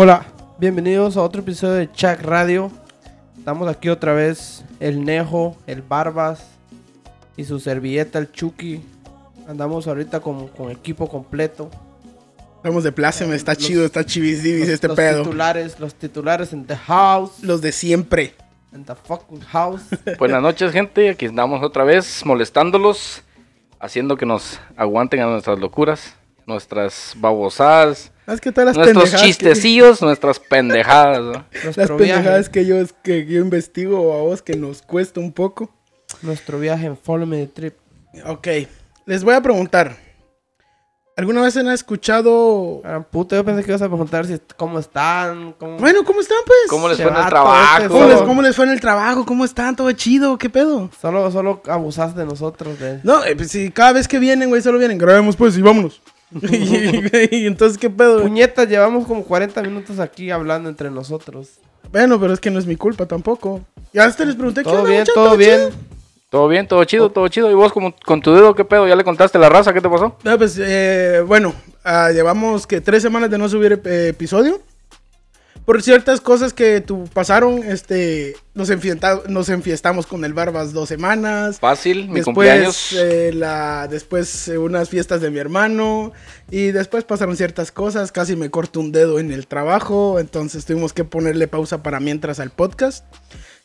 Hola, bienvenidos a otro episodio de Chac Radio. Estamos aquí otra vez, el Nejo, el Barbas y su servilleta, el Chucky. Andamos ahorita con, con equipo completo. Estamos de pláceme, está Los- chido, está chivis Los, este los pedo. titulares, los titulares en the house, Los de siempre. en the fucking house. Buenas noches, gente. Aquí estamos otra vez molestándolos, haciendo que nos aguanten a nuestras locuras, nuestras babosadas, ¿Sabes qué tal las nuestros pendejadas? que- chistecillos, nuestras pendejadas. ¿no? las pendejadas viaje, que yo, que yo investigo a vos que nos cuesta un poco. nuestro viaje en Follow Me the Trip. Ok, les voy a preguntar. ¿Alguna vez han escuchado... Ah, puta, yo pensé que ibas a preguntar si cómo están, cómo... Bueno, ¿cómo están pues? ¿Cómo les Se fue en el trabajo? este ¿Cómo les, solo- cómo les fue en el trabajo? ¿Cómo están? ¿Todo chido? ¿Qué pedo? Solo, solo abusaste de nosotros, de... No, eh, pues si cada vez que vienen, güey, solo vienen. Grabemos pues y vámonos. y, y entonces, ¿qué pedo? güey? Puñetas, llevamos como 40 minutos aquí hablando entre nosotros. Bueno, pero es que no es mi culpa tampoco. Ya hasta les pregunté qué Todo onda, bien, mucha? todo bien. chido? Todo bien, todo chido, todo chido. ¿Y vos como, con tu dedo qué pedo? ¿Ya le contaste la raza? ¿Qué te pasó? No, pues, eh, bueno, ah, llevamos que tres semanas de no subir eh, episodio. Por ciertas cosas que tu, pasaron, este, nos, enfiesta- nos enfiestamos con el Barbas dos semanas. Fácil, mi después, cumpleaños. eh, la, después eh, unas fiestas de mi hermano. Y después pasaron ciertas cosas. Casi me corto un dedo en el trabajo. Entonces tuvimos que ponerle pausa para mientras al podcast.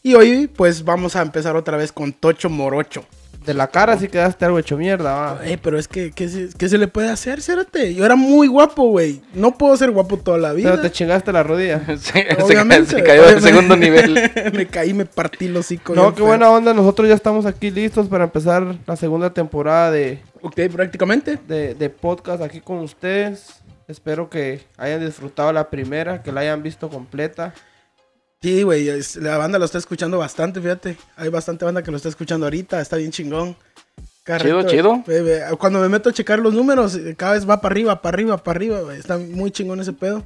Y hoy, pues, vamos a empezar otra vez con Tocho Morocho. De la cara sí quedaste algo hecho mierda, va. Eh, pero es que, ¿qué se, qué se le puede hacer, Cérate? Yo era muy guapo, güey. No puedo ser guapo toda la vida. Pero te chingaste la rodilla. se, se- Obviamente. se cayó del Obviamente. segundo nivel. me caí, me partí los hocico. No, qué feo. buena onda. Nosotros ya estamos aquí listos para empezar la segunda temporada de, Ok, prácticamente. de, de podcast aquí con ustedes. Espero que hayan disfrutado la primera, que la hayan visto completa. Sí, güey, la banda lo está escuchando bastante, fíjate. Hay bastante banda que lo está escuchando ahorita, está bien chingón. Chido, chido. eh, Cuando me meto a checar los números, eh, cada vez va para arriba, para arriba, para arriba, güey. Está muy chingón ese pedo.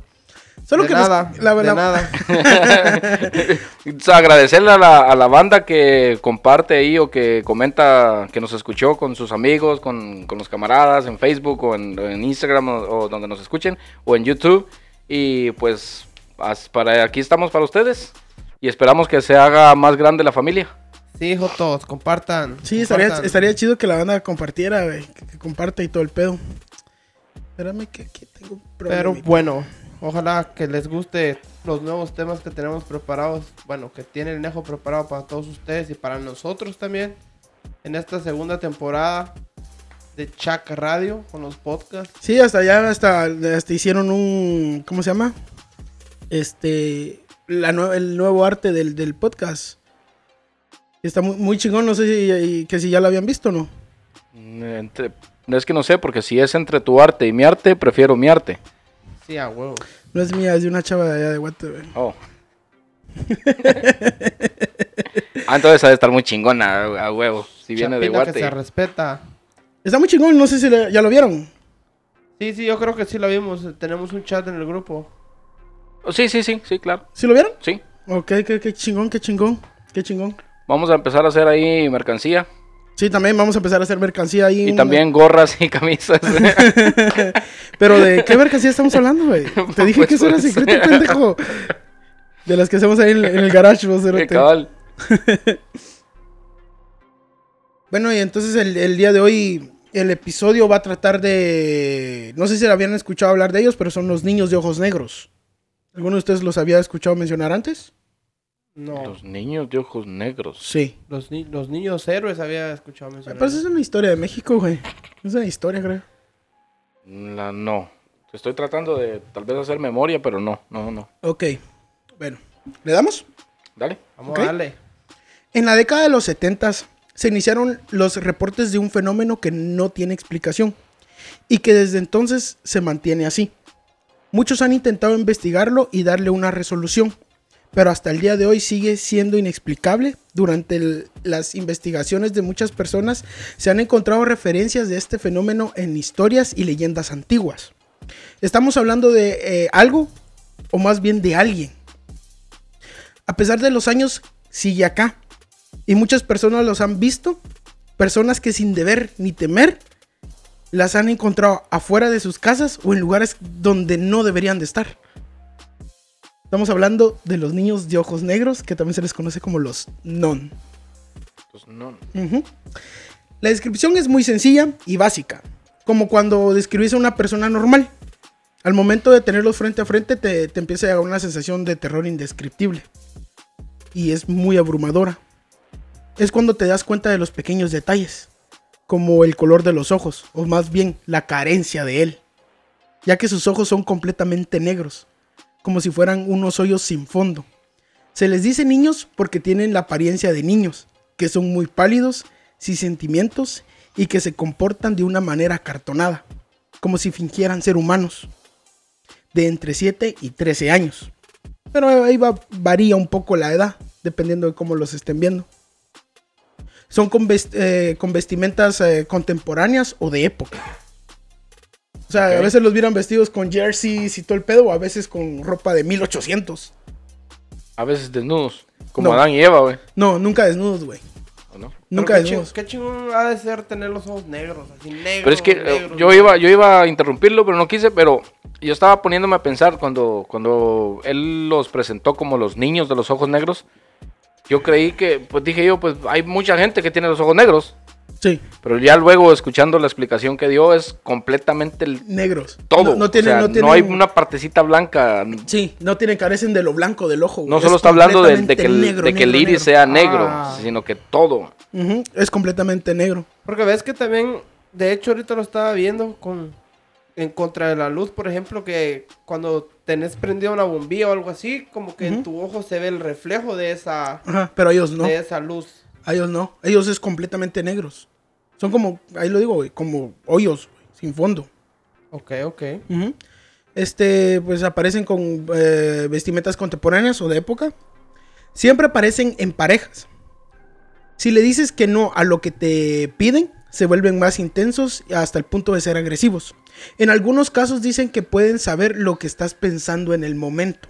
Solo de que nos- nada, la- de la- nada. Agradecerle a la, a la banda que comparte ahí o que comenta que nos escuchó con sus amigos, con, con los camaradas en Facebook o en, en Instagram o, o donde nos escuchen o en YouTube. Y pues para aquí estamos para ustedes y esperamos que se haga más grande la familia. Sí, hijo, todos, compartan. Sí, estaría, compartan. estaría chido que la banda compartiera, güey. Que, que comparte y todo el pedo. Espérame que aquí tengo un Pero bueno, ojalá que les guste los nuevos temas que tenemos preparados. Bueno, que tiene el Nejo preparado para todos ustedes y para nosotros también. En esta segunda temporada de Chac Radio con los podcasts. Sí, hasta allá, hasta, hasta hicieron un. ¿Cómo se llama? Este. La nue- el nuevo arte del, del podcast. Está muy, muy chingón, no sé si, que si ya lo habían visto o no. Mm, entre- es que no sé, porque si es entre tu arte y mi arte, prefiero mi arte. Sí, a huevo. No es mía, es de una chava de allá de Guate, güey. Oh. ah, entonces ha de estar muy chingona a, a huevo. Si viene de Chapina que Guate. se respeta. Está muy chingón, no sé si le- ya lo vieron. Sí, sí, yo creo que sí lo vimos. Tenemos un chat en el grupo. Sí, sí, sí, sí, claro. ¿Sí lo vieron? Sí. Ok, qué, qué chingón, qué chingón, qué chingón. Vamos a empezar a hacer ahí mercancía. Sí, también vamos a empezar a hacer mercancía ahí. Y también gorras y camisas. Pero de qué mercancía estamos hablando, güey. Te dije Pues, que eso era secreto, pendejo. De las que hacemos ahí en, en el garage, vos, cabal. Bueno, y entonces el, el día de hoy el episodio va a tratar de... No sé si habían escuchado hablar de ellos, pero son los niños de ojos negros. ¿Alguno de ustedes los había escuchado mencionar antes? No. Los niños de ojos negros. Sí. Los, ni- los niños héroes había escuchado mencionar. Pero es una historia de México, güey. Es una historia, creo. La, no. Estoy tratando de tal vez hacer memoria, pero no, no, no. Ok. Bueno, ¿le damos? Dale. Vamos Ok. a darle. En la década de los 70 se iniciaron los reportes de un fenómeno que no tiene explicación y que desde entonces se mantiene así. Muchos han intentado investigarlo y darle una resolución, pero hasta el día de hoy sigue siendo inexplicable. Durante las investigaciones de muchas personas se han encontrado referencias de este fenómeno en historias y leyendas antiguas. Estamos hablando de eh, algo, o más bien de alguien, A pesar de los años, sigue acá. Y muchas personas los han visto. Personas que sin deber ni temer las han encontrado afuera de sus casas o en lugares donde no deberían de estar. Estamos hablando de los niños de ojos negros, que también se les conoce como los non. Pues no. Ujú. La descripción es muy sencilla y básica, como cuando describís a una persona normal. Al momento de tenerlos frente a frente te, te empieza a llegar una sensación de terror indescriptible. Y es muy abrumadora. Es cuando te das cuenta de los pequeños detalles, como el color de los ojos, o más bien la carencia de él, ya que sus ojos son completamente negros, como si fueran unos hoyos sin fondo. Se les dice niños porque tienen la apariencia de niños, que son muy pálidos, sin sentimientos y que se comportan de una manera acartonada, como si fingieran ser humanos, de entre 7 y 13 años. Pero ahí va, varía un poco la edad, dependiendo de cómo los estén viendo. Son con, vest- eh, con vestimentas eh, contemporáneas o de época. O sea, a veces los vieran vestidos con jerseys y todo el pedo, o a veces con ropa de 1800. A veces desnudos. Como No. Adán y Eva, güey. No, nunca desnudos, güey. ¿O no? Nunca qué, desnudos. ching- qué chingón ha de ser tener los ojos negros, así negros. Pero es que eh, negros, yo iba, yo iba a interrumpirlo, pero no quise, pero yo estaba poniéndome a pensar cuando, cuando él los presentó como los niños de los ojos negros. Yo creí que, pues dije yo, pues hay mucha gente que tiene los ojos negros. Sí, Pero ya luego, escuchando la explicación que dio, es completamente el- negros. todo. No, no tienen, O sea, no tienen- hay una partecita blanca. Sí, no tienen, carecen de lo blanco del ojo. güey. No Es solo está hablando de, de que, el, negro, de que el negro, iris negro. sea negro, Ah. sino que todo. Ujú, Es completamente negro. Porque ves que también, de hecho ahorita lo estaba viendo con en contra de la luz, por ejemplo, que cuando tenés prendida una bombilla o algo así, como que en tu ojo se ve el reflejo de esa, Ajá, pero ellos no. de esa luz. A ellos no. Ellos es completamente negros. Son como, ahí lo digo, güey, como hoyos, güey, sin fondo. Ok, ok. Este, pues aparecen con eh, vestimentas contemporáneas o de época. Siempre aparecen en parejas. Si le dices que no a lo que te piden, se vuelven más intensos hasta el punto de ser agresivos. En algunos casos dicen que pueden saber lo que estás pensando en el momento.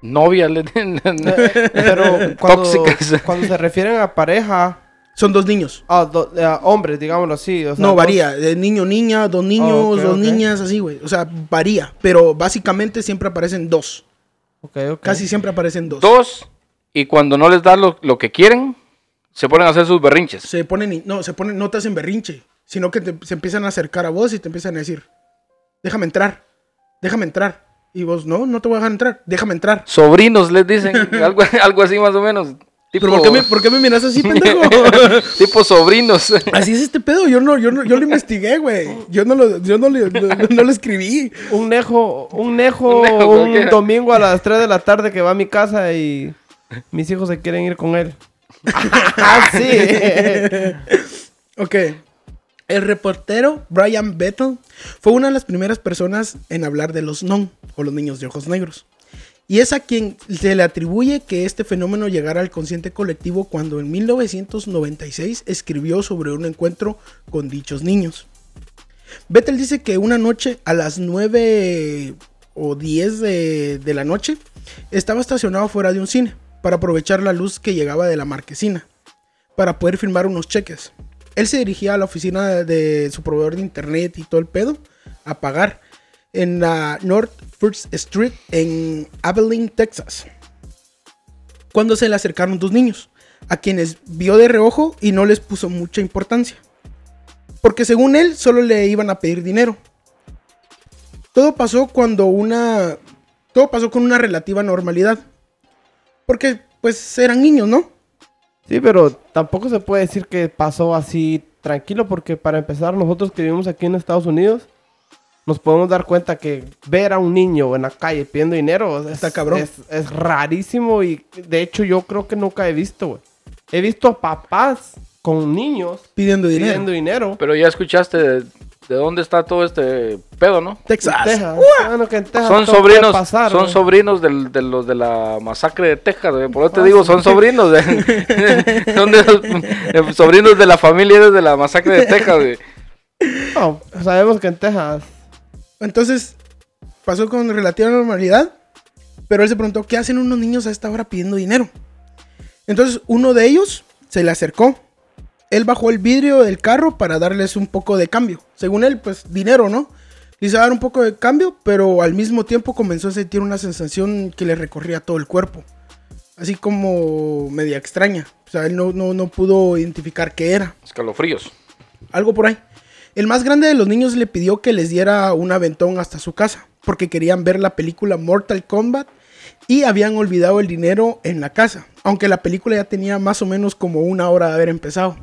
Novia, le- Pero cuando, Tóxicas. cuando se refieren a pareja, Son dos niños. a, do- a hombres, digámoslo así. o sea, no, varía. De niño, niña, dos niños, Oh, dos niñas, así, güey. O sea, varía. Pero básicamente siempre aparecen dos. Ok, ok. Casi siempre aparecen dos. Dos, y cuando no les das lo, lo que quieren, se ponen a hacer sus berrinches. Se ponen, y- no, se ponen, no te hacen berrinche, sino que te- se empiezan a acercar a vos y te empiezan a decir, déjame entrar, déjame entrar. Y vos, no, no te voy a dejar entrar, déjame entrar. Sobrinos les dicen, algo, algo así más o menos. Tipo, ¿Pero por qué, me, por qué me miras así, pendejo? tipo sobrinos. así es este pedo, yo no, yo no, yo lo investigué, güey. Yo no lo, yo no, le- no, no lo escribí. Un nejo, un nejo, Un domingo a las 3 de la tarde que va a mi casa y mis hijos se quieren ir con él. ah, sí. Ok. El reportero Brian Bettel fue una de las primeras personas en hablar de los non, o los niños de ojos negros. Y es a quien se le atribuye que este fenómeno llegara al consciente colectivo cuando en 1996 escribió sobre un encuentro con dichos niños. Bettel dice que una noche a las 9 o 10 de, de la noche estaba estacionado fuera de un cine para aprovechar la luz que llegaba de la marquesina para poder firmar unos cheques. Él se dirigía a la oficina de, su proveedor de internet y todo el pedo a pagar en la North First Street en Abilene, Texas. Cuando se le acercaron dos niños, a quienes vio de reojo y no les puso mucha importancia. Porque según él solo le iban a pedir dinero. Todo pasó cuando una... Todo pasó con una relativa normalidad. Porque pues eran niños, ¿no? Sí, pero tampoco se puede decir que pasó así tranquilo porque para empezar nosotros que vivimos aquí en Estados Unidos nos podemos dar cuenta que ver a un niño en la calle pidiendo dinero es, Está cabrón. es, es rarísimo y de hecho yo creo que nunca he visto, güey. He visto papás con niños Pidiendo dinero. pidiendo dinero. Pero ya escuchaste de, de dónde está todo este pedo, ¿no? Texas. En Texas. Bueno, que en Texas Son sobrinos, pasar, son sobrinos del- de los de la masacre de Texas, güey. por eso te Ah, digo, sí. son sobrinos de, son de los, eh, sobrinos de la familia de la masacre de Texas, güey. No, sabemos que en Texas Entonces, pasó con relativa normalidad. Pero él se preguntó, ¿qué hacen unos niños a esta hora pidiendo dinero? Entonces uno de ellos se le acercó. Él bajó el vidrio del carro para darles un poco de cambio. Según él, pues dinero, ¿no? Le hizo dar un poco de cambio, pero al mismo tiempo comenzó a sentir una sensación que le recorría todo el cuerpo. Así como media extraña. O sea, él no, no, no pudo identificar qué era. Escalofríos. Algo por ahí. El más grande de los niños le pidió que les diera un aventón hasta su casa, porque querían ver la película Mortal Kombat y habían olvidado el dinero en la casa, aunque la película ya tenía más o menos como una hora de haber empezado.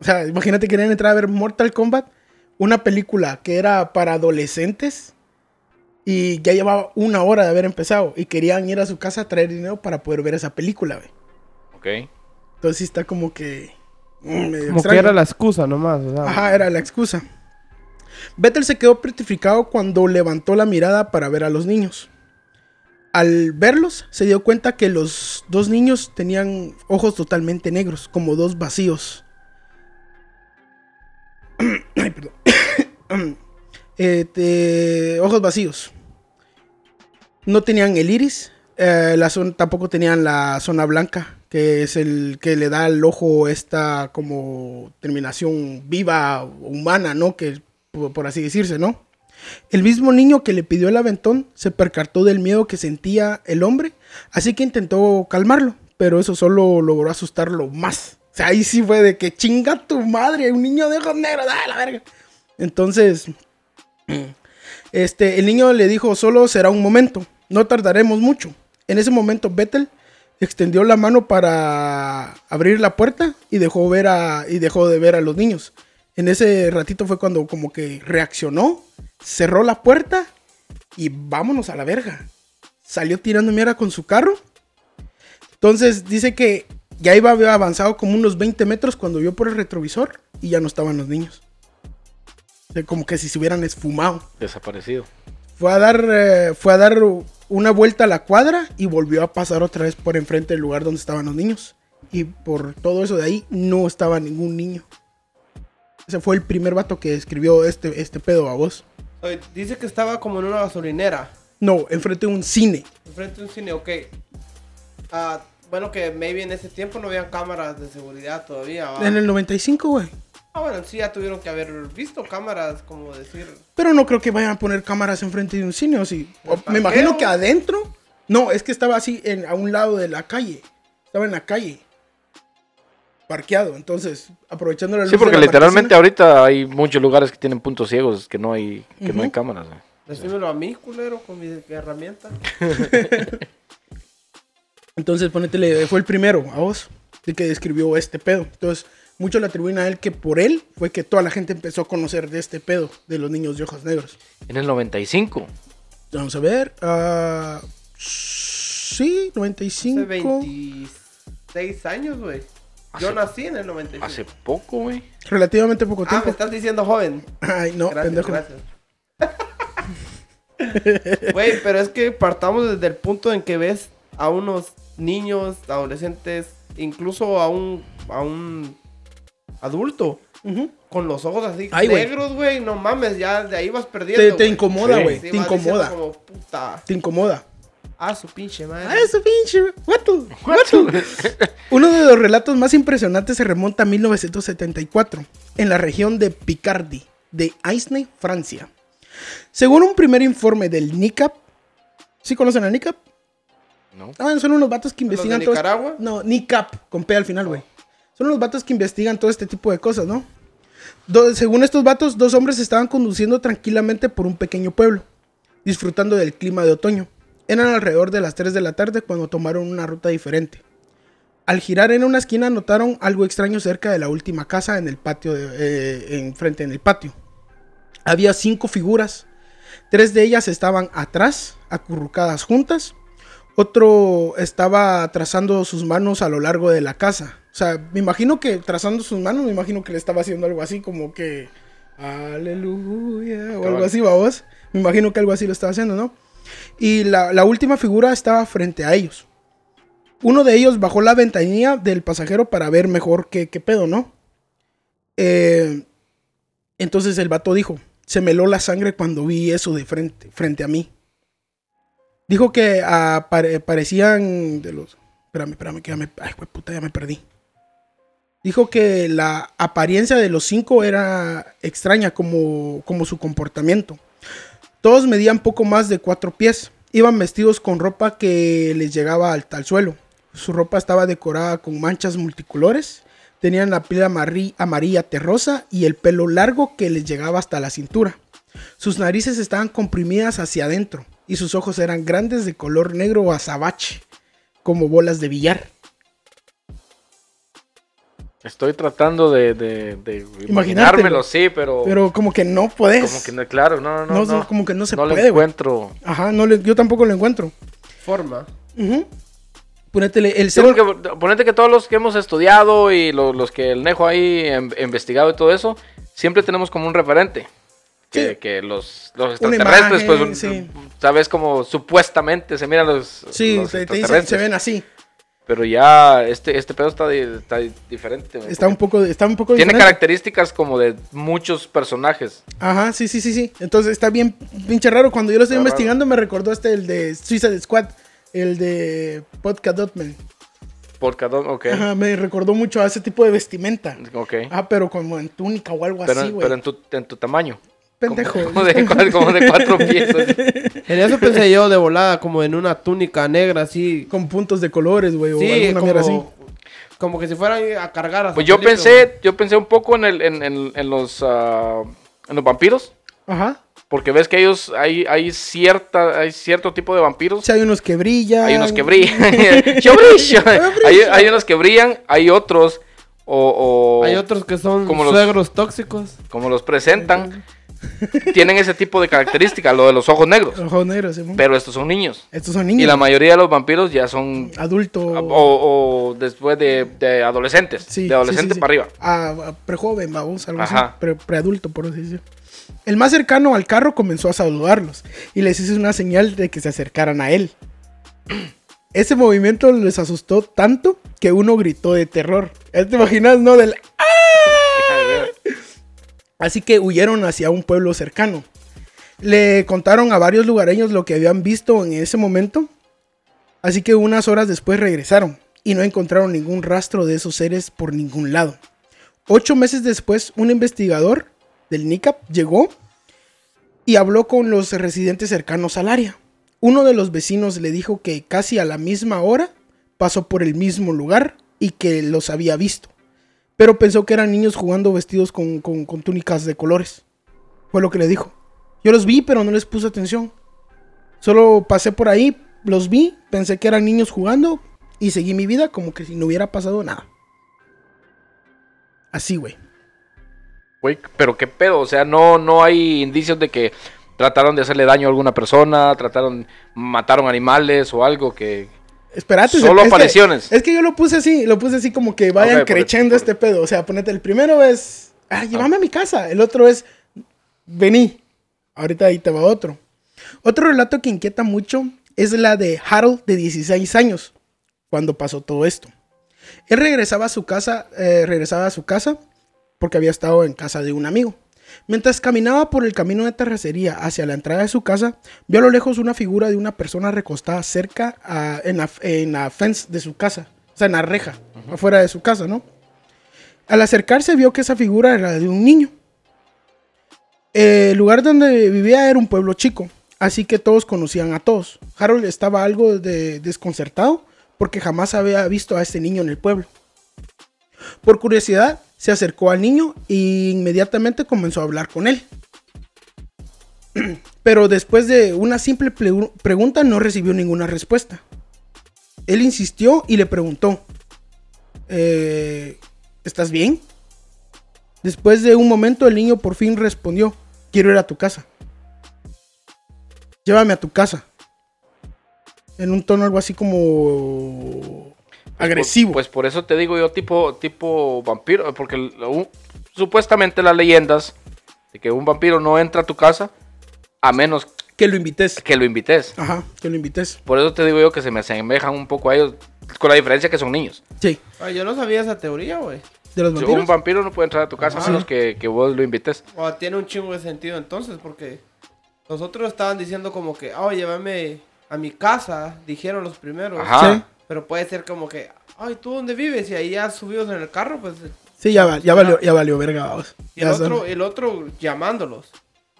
O sea, imagínate que querían entrar a ver Mortal Kombat, una película que era para adolescentes y ya llevaba una hora de haber empezado y querían ir a su casa a traer dinero para poder ver esa película, güey. Ok. Entonces está como que... mm, medio Como que era la excusa nomás. O sea, Ajá, era la excusa. Vettel se quedó petrificado cuando levantó la mirada para ver a los niños. Al verlos, se dio cuenta que los dos niños tenían ojos totalmente negros, como dos vacíos. Este, ojos vacíos. No tenían el iris, eh, tampoco tenían la zona blanca, que es el que le da al ojo esta como terminación viva, humana, ¿no? Que por, por así decirse, ¿no? El mismo niño que le pidió el aventón se percató del miedo que sentía el hombre, así que intentó calmarlo, pero eso solo logró asustarlo más. Ahí sí fue de que chinga tu madre, un niño de ojos negros, ¡ah, la verga! Entonces, este, el niño le dijo, solo será un momento, no tardaremos mucho. En ese momento, Vettel extendió la mano para abrir la puerta y dejó, ver a, y dejó de ver a los niños. En ese ratito fue cuando como que reaccionó, cerró la puerta y vámonos a la verga. Salió tirando mierda con su carro. Entonces dice que ya iba había avanzado como unos 20 metros cuando vio por el retrovisor y ya no estaban los niños. O sea, como que si se hubieran esfumado. Desaparecido. Fue a dar, eh, fue a dar una vuelta a la cuadra y volvió a pasar otra vez por enfrente del lugar donde estaban los niños. Y por todo eso de ahí no estaba ningún niño. Ese fue el primer vato que escribió este, este pedo a vos. Oye, Dice que estaba como en una gasolinera. No, enfrente de un cine. Enfrente de un cine, ok. Ah, bueno, que maybe en ese tiempo no habían cámaras de seguridad todavía. ¿va? En el 95, güey. Ah, bueno, sí, ya tuvieron que haber visto cámaras, como decir. Pero no creo que vayan a poner cámaras enfrente de un cine, o sí. O- ¿El me imagino que adentro. No, es que estaba así en, a un lado de la calle. Estaba en la calle. Parqueado. Entonces, aprovechando la luz. Sí, porque de la literalmente marquesina- ahorita hay muchos lugares que tienen puntos ciegos que no hay, que no hay cámaras. güey. Decímelo a mí, culero, con mi herramienta. Entonces, ponetele, fue el primero a vos, el que describió este pedo. Entonces, muchos le atribuyen a él que por él fue que toda la gente empezó a conocer de este pedo de los niños de ojos negros. En el 95. Vamos a ver. ah, sí, Hace 95. 26 años, güey. Yo Hace- nací en el 95. Hace poco, güey. Relativamente poco Ah, me tiempo. estás diciendo joven. Ay, no, gracias, pendejo. gracias. Güey, pero es que partamos desde el punto en que ves a unos niños, adolescentes, incluso a un, a un adulto con los ojos así Ay, negros, güey. No mames, ya de ahí vas perdiendo. Te, incomoda, güey. Sí, te incomoda. Como, puta. Te incomoda. Ah, su pinche madre. Ah, eso pinche. Guato, guato. Uno de los relatos más impresionantes se remonta a 1974, en la región de Picardy, de Aisne, Francia. Según un primer informe del NICAP, ¿sí conocen a NICAP? ¿No? Ah, son unos vatos que ¿Los de investigan todo. este- Nicaragua? No, NICAP, con P al final, güey. Son unos vatos que investigan todo este tipo de cosas, ¿no? Do- según estos vatos, dos hombres estaban conduciendo tranquilamente por un pequeño pueblo, disfrutando del clima de otoño. Eran alrededor de las 3 de la tarde cuando tomaron una ruta diferente. Al girar en una esquina notaron algo extraño cerca de la última casa en el patio, de, eh, enfrente en el patio. Había cinco figuras. Tres de ellas estaban atrás, acurrucadas juntas. Otro estaba trazando sus manos a lo largo de la casa. O sea, me imagino que trazando sus manos, me imagino que le estaba haciendo algo así como que... Aleluya. O algo así, vos. Me imagino que algo así lo estaba haciendo, ¿no? Y la, la última figura estaba frente a ellos. Uno de ellos bajó la ventanilla del pasajero para ver mejor qué, qué pedo, ¿no? Eh, entonces el vato dijo, se me heló la sangre cuando vi eso de frente, frente a mí. Dijo que apare- parecían de los... Espérame, espérame, que ya me... Ay, puta, ya me perdí. Dijo que la apariencia de los cinco era extraña como, como su comportamiento. Todos medían poco más de cuatro pies. Iban vestidos con ropa que les llegaba al, al suelo. Su ropa estaba decorada con manchas multicolores. Tenían la piel amarilla terrosa y el pelo largo que les llegaba hasta la cintura. Sus narices estaban comprimidas hacia adentro y sus ojos eran grandes de color negro o azabache, como bolas de billar. Estoy tratando de, de, imaginármelo, sí, pero, Pero como que no puedes. como que no, claro, no, no, No, no. como que no se no puede, le güey. encuentro. Ajá, no le- yo tampoco lo encuentro. Forma. Ponétele el ser- porque ponete que todos los que hemos estudiado y lo- los, que el Nejo ahí em- investigado y todo eso, siempre tenemos como un referente. Que, Sí. que los, los extraterrestres, imagen, pues, sí. sabes como supuestamente se miran los, Sí, los te, te dicen, extraterrestres. se ven así. Pero ya este, este pedo está, di- está diferente. Está un poco, está un poco Tiene diferente. características como de muchos personajes. Ajá, sí, sí, sí, sí. Entonces está bien pinche raro. Cuando yo lo estoy Está investigando me recordó este, el de Suicide Squad, el de Podcast Dotman. Ok. Ajá, me recordó mucho a ese tipo de vestimenta. ok. Ah, pero como en túnica o algo pero así, güey. pero en, tu, en tu tamaño. Pendejo. Como, como de, como de cuatro pies. En eso pensé yo de volada, como en una túnica negra así. Con puntos de colores, güey, o Sí, alguna mierda así. como, como que si fueran a cargar a Pues yo pensé, yo pensé un poco en, el, en, en- en los, ah, en los vampiros. Ajá. Porque ves que ellos, hay, hay, cierta, hay cierto tipo de O vampiros. sea, hay unos que brillan. Hay unos que brillan. Yo brillo. hay, hay unos que brillan, hay otros. O, o Hay otros que son como los- suegros tóxicos. como los presentan, tienen ese tipo de característica, lo de los ojos negros. Ojos negros, Simón. Pero estos son niños. Estos son niños. Y la mayoría de los vampiros ya son Adulto. o, o después de, de adolescentes, Sí, de adolescente sí, sí, sí. para arriba. A, a prejoven, vamos, algo Ajá. así. Pre, preadulto, por así decirlo. El más cercano al carro comenzó a saludarlos y les hizo una señal de que se acercaran a él. Ese movimiento les asustó tanto que uno gritó de terror. ¿Ya ¿Te imaginas, no? Del ¡Ah! Así que huyeron hacia un pueblo cercano. Le contaron a varios lugareños lo que habían visto en ese momento. Así que unas horas después regresaron y no encontraron ningún rastro de esos seres por ningún lado. Ocho meses después, un investigador del NICAP llegó y habló con los residentes cercanos al área. Uno de los vecinos le dijo que casi a la misma hora pasó por el mismo lugar y que los había visto. Pero pensó que eran niños jugando vestidos con, con- con túnicas de colores. Fue lo que le dijo. Yo los vi, pero no les puse atención. Solo pasé por ahí, los vi, pensé que eran niños jugando y seguí mi vida como que si no hubiera pasado nada. Así, güey. Güey, pero qué pedo, o sea, no, no hay indicios de que trataron de hacerle daño a alguna persona, trataron, mataron animales o algo que... Espérate. Solo es que- apariciones. es que yo lo puse así, lo puse así como que vayan creciendo este pedo. O sea, ponete, el primero es, ah, llévame a mi casa. El otro es, vení. Ahorita ahí te va otro. Otro relato que inquieta mucho es la de Harold de 16 años, cuando pasó todo esto. Él regresaba a su casa, eh, regresaba a su casa porque había estado en casa de un amigo. Mientras caminaba por el camino de terracería hacia la entrada de su casa, vio a lo lejos una figura de una persona recostada cerca a- en, la, en la fence de su casa, o sea, en la reja, afuera de su casa, ¿no? Al acercarse vio que esa figura era de un niño. El lugar donde vivía era un pueblo chico, así que todos conocían a todos. Harold estaba algo de- desconcertado porque jamás había visto a este niño en el pueblo. Por curiosidad, se acercó al niño e inmediatamente comenzó a hablar con él. Pero después de una simple ple- pregunta no recibió ninguna respuesta. Él insistió y le preguntó, "Eh, ¿estás bien? Después de un momento el niño por fin respondió, quiero ir a tu casa. Llévame a tu casa. En un tono algo así como agresivo. Pues por eso te digo yo tipo, tipo vampiro, porque un- supuestamente las leyendas de que un vampiro no entra a tu casa a menos que lo invites. que lo invites. Ajá, que lo invites. Por eso te digo yo que se me asemejan un poco a ellos, con la diferencia que son niños. Sí, Ay, yo no sabía esa teoría, güey. de los Un vampiros. vampiro no puede entrar a tu casa a Ajá. menos que, que vos lo invites. O tiene un chingo de sentido entonces, porque los otros estaban diciendo como que, oh, llévame a mi casa, dijeron los primeros. Ajá. Sí. Pero puede ser como que, ay, ¿tú dónde vives? Y ahí ya subidos en el carro, pues. Sí, ya, va- ya valió, ya valió verga, vamos. Y el Ya otro, son- el otro llamándolos.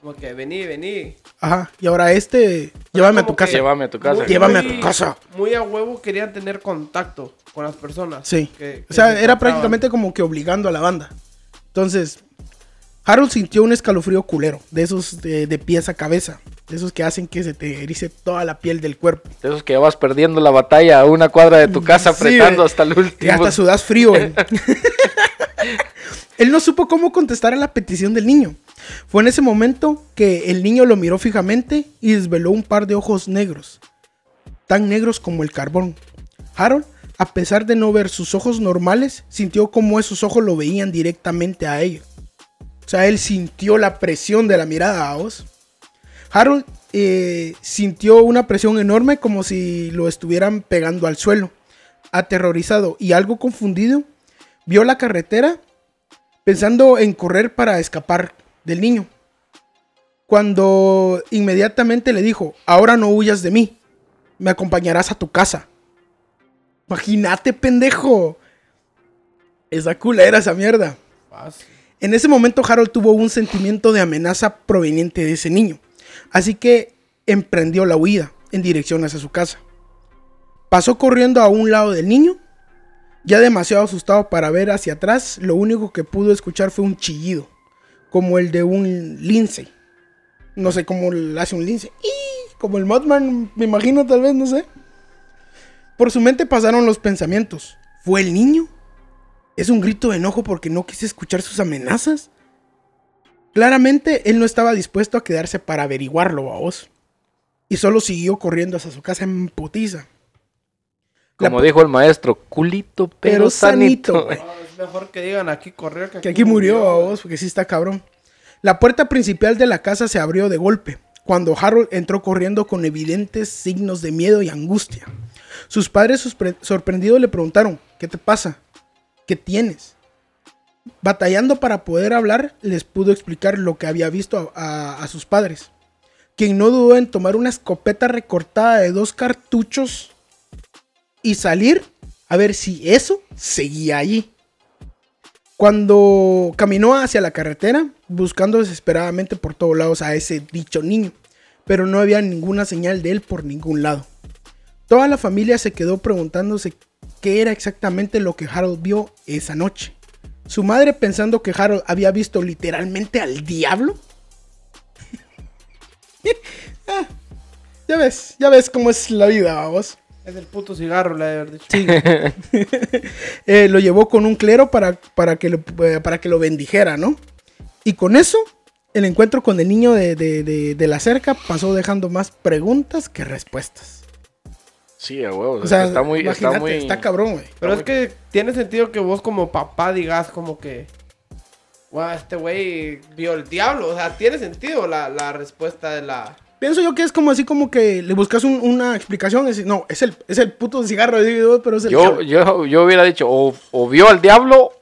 Como que vení, vení. Ajá. Y ahora este, llévame a tu casa. Llévame a tu casa. muy- Llévame a tu casa. Muy a huevo querían tener contacto con las personas. Sí. que- que o sea, se era prácticamente como que obligando a la banda. Entonces, Harold sintió un escalofrío culero, de esos de, de pies a cabeza, de esos que hacen que se te erice toda la piel del cuerpo. De esos que vas perdiendo la batalla a una cuadra de tu casa apretando hasta el Y último. hasta sudas frío. Él no supo cómo contestar a la petición del niño. Fue en ese momento que el niño lo miró fijamente y desveló un par de ojos negros, tan negros como el carbón. Harold, a pesar de no ver sus ojos normales, sintió como esos ojos lo veían directamente a ellos. O sea, él sintió la presión de la mirada a vos. Harold eh, sintió una presión enorme como si lo estuvieran pegando al suelo. Aterrorizado y algo confundido, vio la carretera pensando en correr para escapar del niño. Cuando inmediatamente le dijo, ahora no huyas de mí, me acompañarás a tu casa. Imagínate, pendejo. Esa culera, esa mierda. En ese momento Harold tuvo un sentimiento de amenaza proveniente de ese niño, así que emprendió la huida en dirección hacia su casa. Pasó corriendo a un lado del niño, ya demasiado asustado para ver hacia atrás, lo único que pudo escuchar fue un chillido, como el de un lince. No sé cómo hace un lince. ¡Ih! Como el Mothman, me imagino tal vez, no sé. Por su mente pasaron los pensamientos. ¿Fue el niño? ¿Es un grito de enojo porque no quise escuchar sus amenazas? Claramente él no estaba dispuesto a quedarse para averiguarlo a vos. Y solo siguió corriendo hacia su casa en putiza. Como dijo el maestro, culito pero, Pero sanito. es mejor que digan aquí corrió que, Que aquí murió a vos, porque sí está cabrón. La puerta principal de la casa se abrió de golpe, cuando Harold entró corriendo con evidentes signos de miedo y angustia. Sus padres sorpre- sorprendidos le preguntaron, ¿qué te pasa? ¿Qué tienes? Batallando para poder hablar, les pudo explicar lo que había visto a, sus padres, quien no dudó en tomar una escopeta recortada de dos cartuchos y salir a ver si eso seguía allí. Cuando caminó hacia la carretera, buscando desesperadamente por todos lados a ese dicho niño, pero no había ninguna señal de él por ningún lado. Toda la familia se quedó preguntándose qué era exactamente lo que Harold vio esa noche. Su madre pensando que Harold había visto literalmente al diablo. Ah, ya ves, ya ves cómo es la vida, vamos. Es el puto cigarro, le ha de haber dicho. Eh, lo llevó con un clero para, para, que lo, eh, para que lo bendijera, ¿no? Y con eso, el encuentro con el niño de, de- de- de la cerca pasó dejando más preguntas que respuestas. Sí, a huevos. O sea, está muy, está muy. está cabrón, güey. Pero es que tiene sentido que vos como papá digas como que... Wow, este güey vio el diablo. O sea, tiene sentido la, la respuesta de la... Pienso yo que es como así como que le buscas un- una explicación decís, no, es el, es el puto cigarro, pero es el Yo, diablo". yo, yo hubiera dicho, o, o vio al diablo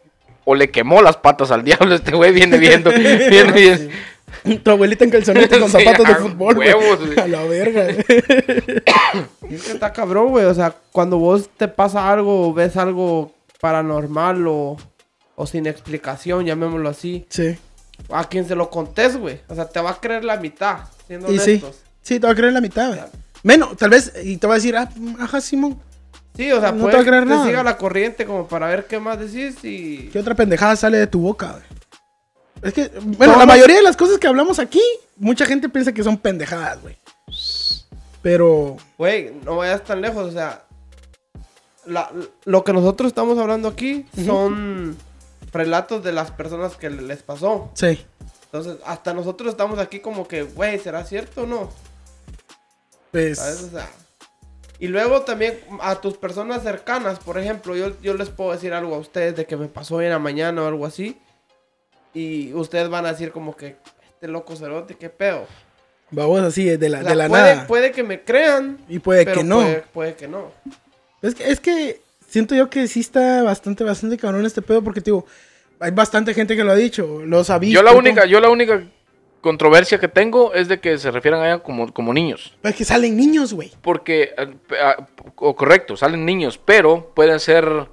o le quemó las patas al diablo. Este güey viene viendo. viene viendo. Tu abuelita en calzonete con Sí, zapatos de fútbol, güey. A la verga. Es que está cabrón, güey. O sea, cuando vos te pasa algo o ves algo paranormal o, o sin explicación, llamémoslo así, sí. a quien se lo contés, güey. O sea, te va a creer la mitad, siendo Y sí. honestos. Sí, te va a creer la mitad, güey. Menos, tal vez, y te va a decir, ah, ajá, Simón. Sí, o sea, No te puede va a que creer te nada. siga la corriente como para ver qué más decís y... ¿Qué otra pendejada sale de tu boca, güey? Es que, bueno, No, la mayoría de las cosas que hablamos aquí, mucha gente piensa que son pendejadas, güey. Pero, Güey, no vayas tan lejos, o sea... la- lo que nosotros estamos hablando aquí son relatos de las personas que les pasó. sí. Entonces, hasta nosotros estamos aquí como que, güey, ¿será cierto o no? Pues, ¿Sabes? O sea, y luego también a tus personas cercanas, por ejemplo, yo, yo les puedo decir algo a ustedes de que me pasó hoy en la mañana o algo así. Y ustedes van a decir como que, este loco cerote, qué pedo. vamos así, de la, O sea, de la puede, nada. puede que me crean, y puede pero que no. Puede, puede que no. Es que, es que siento yo que sí está bastante, bastante cabrón este pedo, porque, digo, hay bastante gente que lo ha dicho, ha visto. Yo la única, yo la única controversia que tengo es de que se refieran a ella como, como niños. Es que salen niños, güey. Porque, eh, ah, o correcto, salen niños, pero pueden ser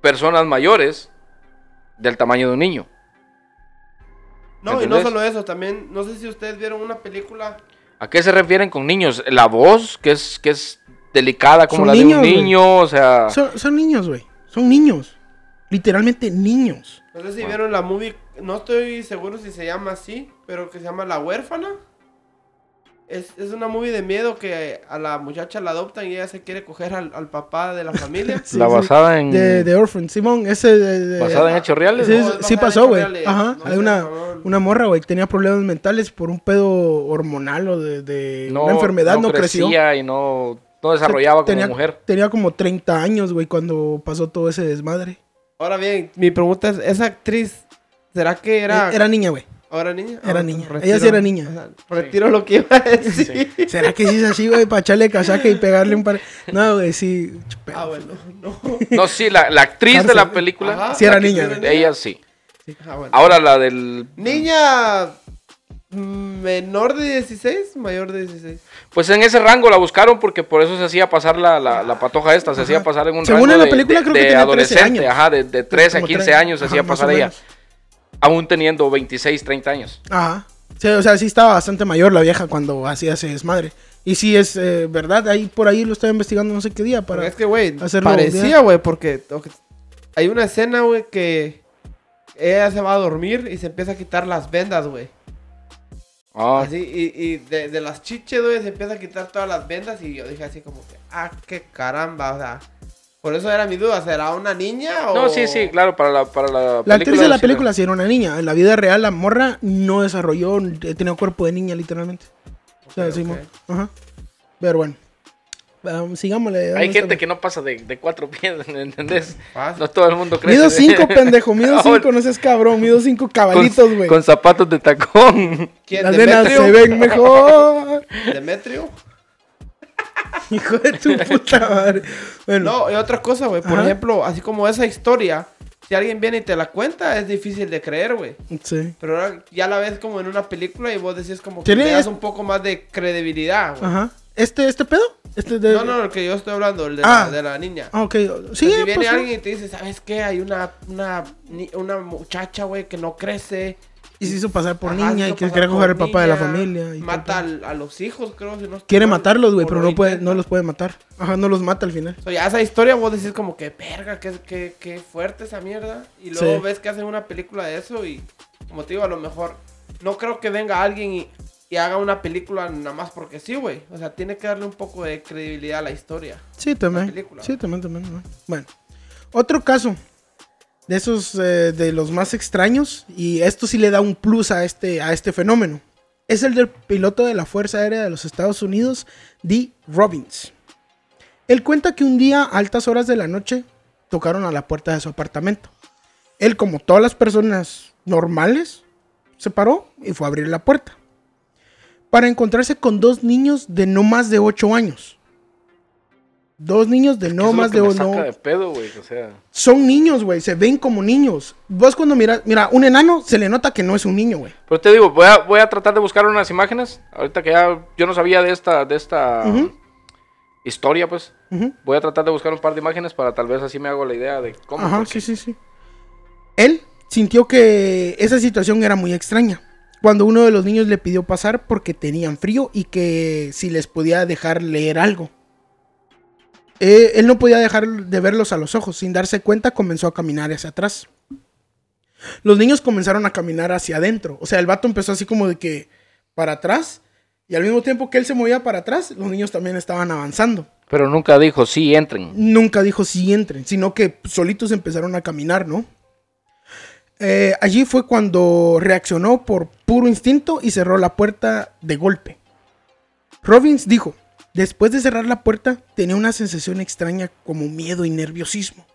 personas mayores del tamaño de un niño. No, y no solo eso, también, no sé si ustedes vieron una película. ¿A qué se refieren con niños? La voz, que es, que es delicada como Son la niños, de un niño, o sea... Son, son niños, güey. Son niños. Literalmente niños. No sé si vieron la movie, no estoy seguro si se llama así, pero que se llama La Huérfana. Es, es una movie de miedo que a la muchacha la adoptan y ella se quiere coger al, al papá de la familia. Sí, la sí. basada en... De, de Orphan, Simón, ese de, de- basada en hechos reales. Sí, No, sí, pasó, güey. Ajá. No Hay sé, una, una morra, güey, que tenía problemas mentales por un pedo hormonal o de, de una enfermedad, no, creció. crecía y no, no desarrollaba como tenía, mujer. Tenía como 30 años, güey, cuando pasó todo ese desmadre. Ahora bien, mi pregunta es, ¿esa actriz será que era... Era, era niña, güey. ¿Ahora niña? era niña. retiro- Ella sí era niña. o sea, retiro lo que iba a decir. ¿Será que sí es así, güey? Para echarle casaca y pegarle un par... No, güey, sí. Ah, bueno, no. No, sí, la, la actriz de la película. Ajá. Sí era la que- niña. Ella sí. Ah, bueno. Ahora la del... Niña menor de 16, mayor de 16. Pues en ese rango la buscaron porque por eso se hacía pasar la, la, la patoja esta, se hacía pasar en un Según rango en la de- película de, creo que de tenía 13 adolescente, años. ajá, de, de 13 a Como 15 tres. años se Ajá, hacía pasar o ella, menos. Aún teniendo 26, 30 años. Ajá. Sí, o sea, sí estaba bastante mayor la vieja cuando hacía ese desmadre. Y sí es eh, verdad, ahí por ahí lo estaba investigando no sé qué día para... Es que, güey, parecía, güey, porque hay una escena, güey, que ella se va a dormir y se empieza a quitar las vendas, güey. Ah, Así, y, y de, de las chiches, güey, se empieza a quitar todas las vendas y yo dije así como que, ah, qué caramba, o sea. Por eso era mi duda, ¿será una niña o...? No, sí, sí, claro, para la, para la La actriz de la película sí era una niña. En la vida real, la morra no desarrolló, eh, tenía cuerpo de niña, literalmente. O sea, Ok, sí, mo- ok. Ajá. Pero bueno. Um, sigámosle. Hay gente que no pasa de, de cuatro pies, ¿entendés? No todo el mundo cree. Mido cinco, pendejo. Mido cinco, no seas cabrón. Mido cinco cabalitos, güey. Con zapatos de tacón. ¿Quién? Las ¿Demetrio? se ven mejor. ¿Demetrio? Hijo de tu puta madre. Bueno, No, y otra cosa, güey. Por Ajá. ejemplo, así como esa historia, si alguien viene y te la cuenta, es difícil de creer, güey. sí. Pero ahora ya la ves como en una película y vos decís como que le das un poco más de credibilidad, güey. Ajá. ¿Este, este pedo? Este de... No, no, el que yo estoy hablando, el de, Ah. la, de la niña. Ah, ok. Sí, si viene pues, sí. alguien y te dice, ¿sabes qué? Hay una, una, una muchacha, güey, que no crece. Y se hizo pasar por Ajá, niña y que quería coger al papá de la familia. y Mata al- a los hijos, creo. Si no estoy Quiere mal, matarlos, güey, o pero no, puede, no los puede matar. Ajá, no los mata al final. So, ya esa historia vos decís como que, verga, qué, qué, qué fuerte esa mierda. Y luego Sí. ves que hacen una película de eso y, como te digo, a lo mejor no creo que venga alguien y, y haga una película nada más porque sí, güey. O sea, tiene que darle un poco de credibilidad a la historia. Sí, también. Sí, también, también. también. Bueno, otro caso de esos eh, de los más extraños y esto sí le da un plus a este a este fenómeno. Es el del piloto de la Fuerza Aérea de los Estados Unidos, Dee Robbins. Él cuenta que un día a altas horas de la noche tocaron a la puerta de su apartamento. Él, como todas las personas normales, se paró y fue a abrir la puerta. Para encontrarse con dos niños de no más de 8 años. Dos niños de no más de me no. saca de pedo, güey, o sea. Son niños, güey. Se ven como niños. Vos cuando miras, mira, un enano se le nota que no es un niño, güey. Pero te digo, voy a, voy a tratar de buscar unas imágenes. Ahorita que ya yo no sabía de esta, de esta historia, pues. Voy a tratar de buscar un par de imágenes para tal vez así me hago la idea de cómo. Ajá, porque- sí, sí, sí. Él sintió que esa situación era muy extraña. Cuando uno de los niños le pidió pasar porque tenían frío y que si les podía dejar leer algo. Eh, él no podía dejar de verlos a los ojos. Sin darse cuenta, comenzó a caminar hacia atrás. Los niños comenzaron a caminar hacia adentro. O sea, el vato empezó así como de que para atrás. Y al mismo tiempo que él se movía para atrás, los niños también estaban avanzando. Pero nunca dijo, sí, entren. Nunca dijo sí entren, sino que solitos empezaron a caminar, ¿no? Eh, allí fue cuando reaccionó por puro instinto y cerró la puerta de golpe. Robbins dijo, después de cerrar la puerta tenía una sensación extraña como miedo y nerviosismo.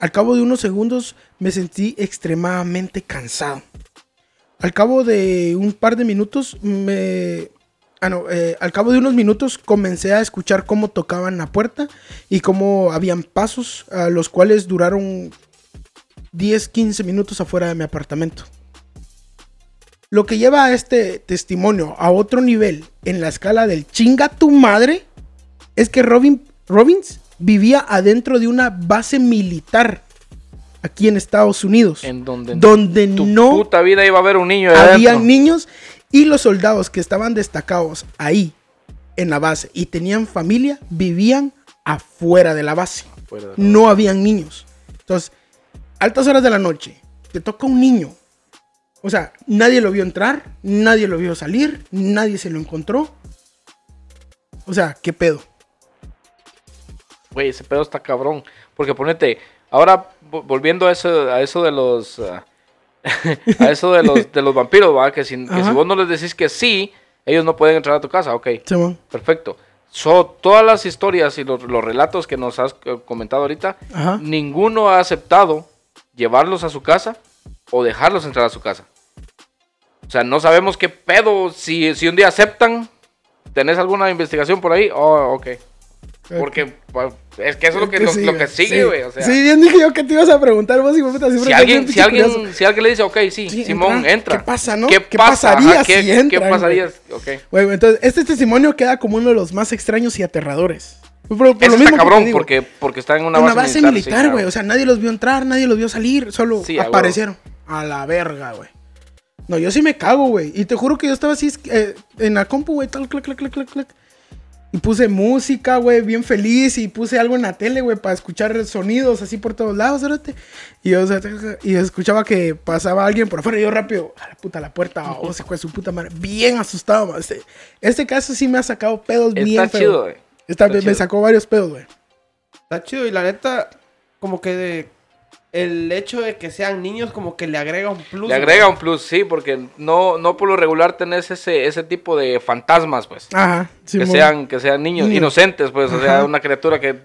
Al cabo de unos segundos me sentí extremadamente cansado. Al cabo de un par de minutos me... Ah, no, eh, al cabo de unos minutos comencé a escuchar cómo tocaban la puerta y cómo habían pasos, los cuales duraron 10, 15 minutos afuera de mi apartamento. Lo que lleva a este testimonio a otro nivel en la escala del chinga tu madre es que Robin, Robbins vivía adentro de una base militar aquí en Estados Unidos. En donde, donde tu no puta vida iba a haber un niño habían niños y los soldados que estaban destacados ahí en la base y tenían familia vivían afuera de la base. Afuera de la No habían niños. Entonces, altas horas de la noche, te toca un niño. O sea, nadie lo vio entrar, nadie lo vio salir, nadie se lo encontró. O sea, ¿qué pedo? Güey, ese pedo está cabrón. Porque ponete, ahora vo- volviendo a eso, a eso de los. ah, a eso de los, de los vampiros, ¿va? Que, si, que si vos no les decís que sí, ellos no pueden entrar a tu casa, ok. Perfecto. So, todas las historias y los, los relatos que nos has eh, comentado ahorita, Ajá. ninguno ha aceptado llevarlos a su casa o dejarlos entrar a su casa. O sea, no sabemos qué pedo. Si, si un día aceptan, ¿tenés alguna investigación por ahí? Oh, ok. Porque pues, es que eso es lo que, lo, sí, lo que güey, sigue, sí. güey. O sea, sí, bien dije yo que te ibas a preguntar vos y vos puta, siempre si alguien, si, alguien, si alguien le dice, ok, sí, Sí, Simón, entra. entra. ¿Qué pasa, no? ¿Qué, ¿Qué pasa? pasaría Ajá, ¿qué, si qué pasaría? Ok. Bueno, entonces, este testimonio queda como uno de los más extraños y aterradores. Por, lo mismo que cabrón digo. porque, porque está en una una base, base militar. sí, güey. claro. o sea, nadie los vio entrar, nadie los vio salir, solo Sí, aparecieron. A la verga, güey. No, yo sí me cago, güey. Y te juro que yo estaba así eh, en la compu, güey, tal, clac, clac, clac, clac, clac. Y puse música, güey, bien feliz. Y puse algo en la tele, güey, para escuchar sonidos así por todos lados, ¿verdad? Y yo, o sea, y escuchaba que pasaba alguien por afuera. Y yo rápido, a la puta, la puerta. Oh, se fue su puta madre. Bien asustado, man. Este, este caso sí me ha sacado pedos Está bien feos. chido, güey. Está- Está me chido. sacó varios pedos, güey. Está chido y la neta, como que de- el hecho de que sean niños como que le agrega un plus. Le agrega un plus, sí, porque no, no por lo regular tenés ese, ese tipo de fantasmas, pues. Ajá. que, Simón. sean, que sean niños, Niños. inocentes, pues. O sea, una criatura que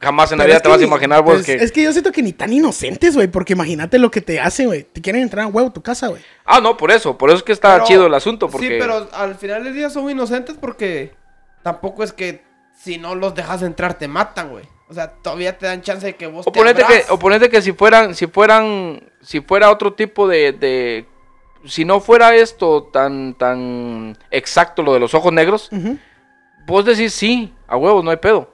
jamás en la vida te que vas a imaginar vos pues, que... Es que yo siento que ni tan inocentes, güey. Porque imagínate lo que te hacen, güey. Te quieren entrar a huevo a tu casa, güey. Ah, no, por eso. Por eso es que está Pero- chido el asunto, porque... Sí, pero al final del día son inocentes porque tampoco es que si no los dejas entrar te matan, güey. O sea, todavía te dan chance de que vos O te ponete que, o ponete que si fueran, si fueran, si fuera otro tipo de, de- si no fuera esto tan, tan exacto lo de los ojos negros, vos decís sí, a huevos, no hay pedo.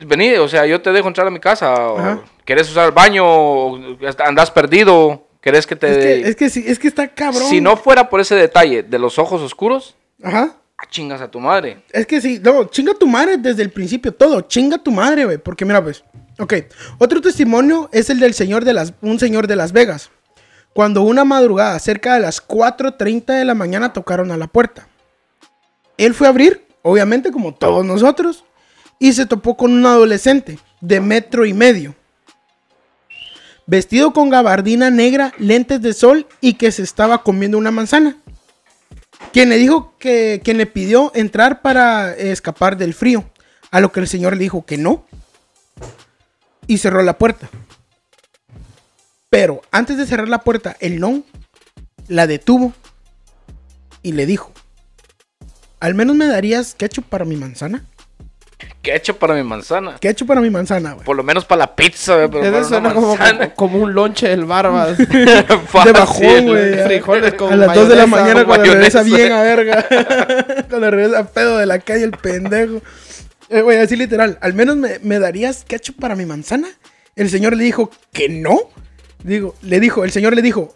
Vení, o sea, yo te dejo entrar a mi casa, o Ajá. querés usar el baño, o andás perdido, querés que te... Es que, es que es que está cabrón. si no fuera por ese detalle de los ojos oscuros, Ajá. Ah, chingas a tu madre. Es que sí, no, chinga tu madre desde el principio, todo, chinga tu madre, güey, porque mira, pues, ok, otro testimonio es el del señor de las, un señor de Las Vegas, cuando una madrugada, cerca de las 4.30 de la mañana, tocaron a la puerta. Él fue a abrir, obviamente, como todos nosotros, y se topó con un adolescente de metro y medio, vestido con gabardina negra, lentes de sol y que se estaba comiendo una manzana quien le dijo que quien le pidió entrar para escapar del frío, a lo que el señor le dijo que no y cerró la puerta. Pero antes de cerrar la puerta, el no la detuvo y le dijo: ¿Al menos me darías ketchup para mi manzana? ¿Qué he hecho para mi manzana? Ketchup para mi manzana, güey. Por lo menos para la pizza, güey, pero Eso suena como, como un lonche del barbas. De bajón, güey. frijoles con A las 2 de la mañana con cuando regresa bien a verga. cuando regresa pedo de la calle el pendejo. Eh, Güey, así literal. ¿Al menos me, me darías ketchup para mi manzana? El señor le dijo que no. Digo, le dijo, el señor le dijo,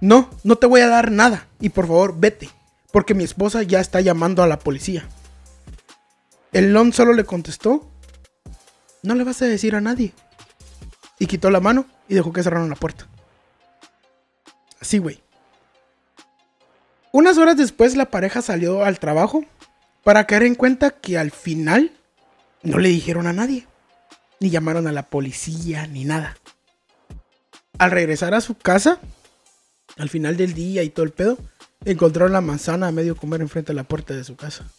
no, no te voy a dar nada. Y por favor, vete. Porque mi esposa ya está llamando a la policía. El non solo le contestó, no le vas a decir a nadie. Y quitó la mano y dejó que cerraron la puerta. Así, güey. Unas horas después la pareja salió al trabajo para caer en cuenta que al final no le dijeron a nadie. Ni llamaron a la policía, ni nada. Al regresar a su casa, al final del día y todo el pedo, encontraron la manzana a medio comer enfrente de la puerta de su casa.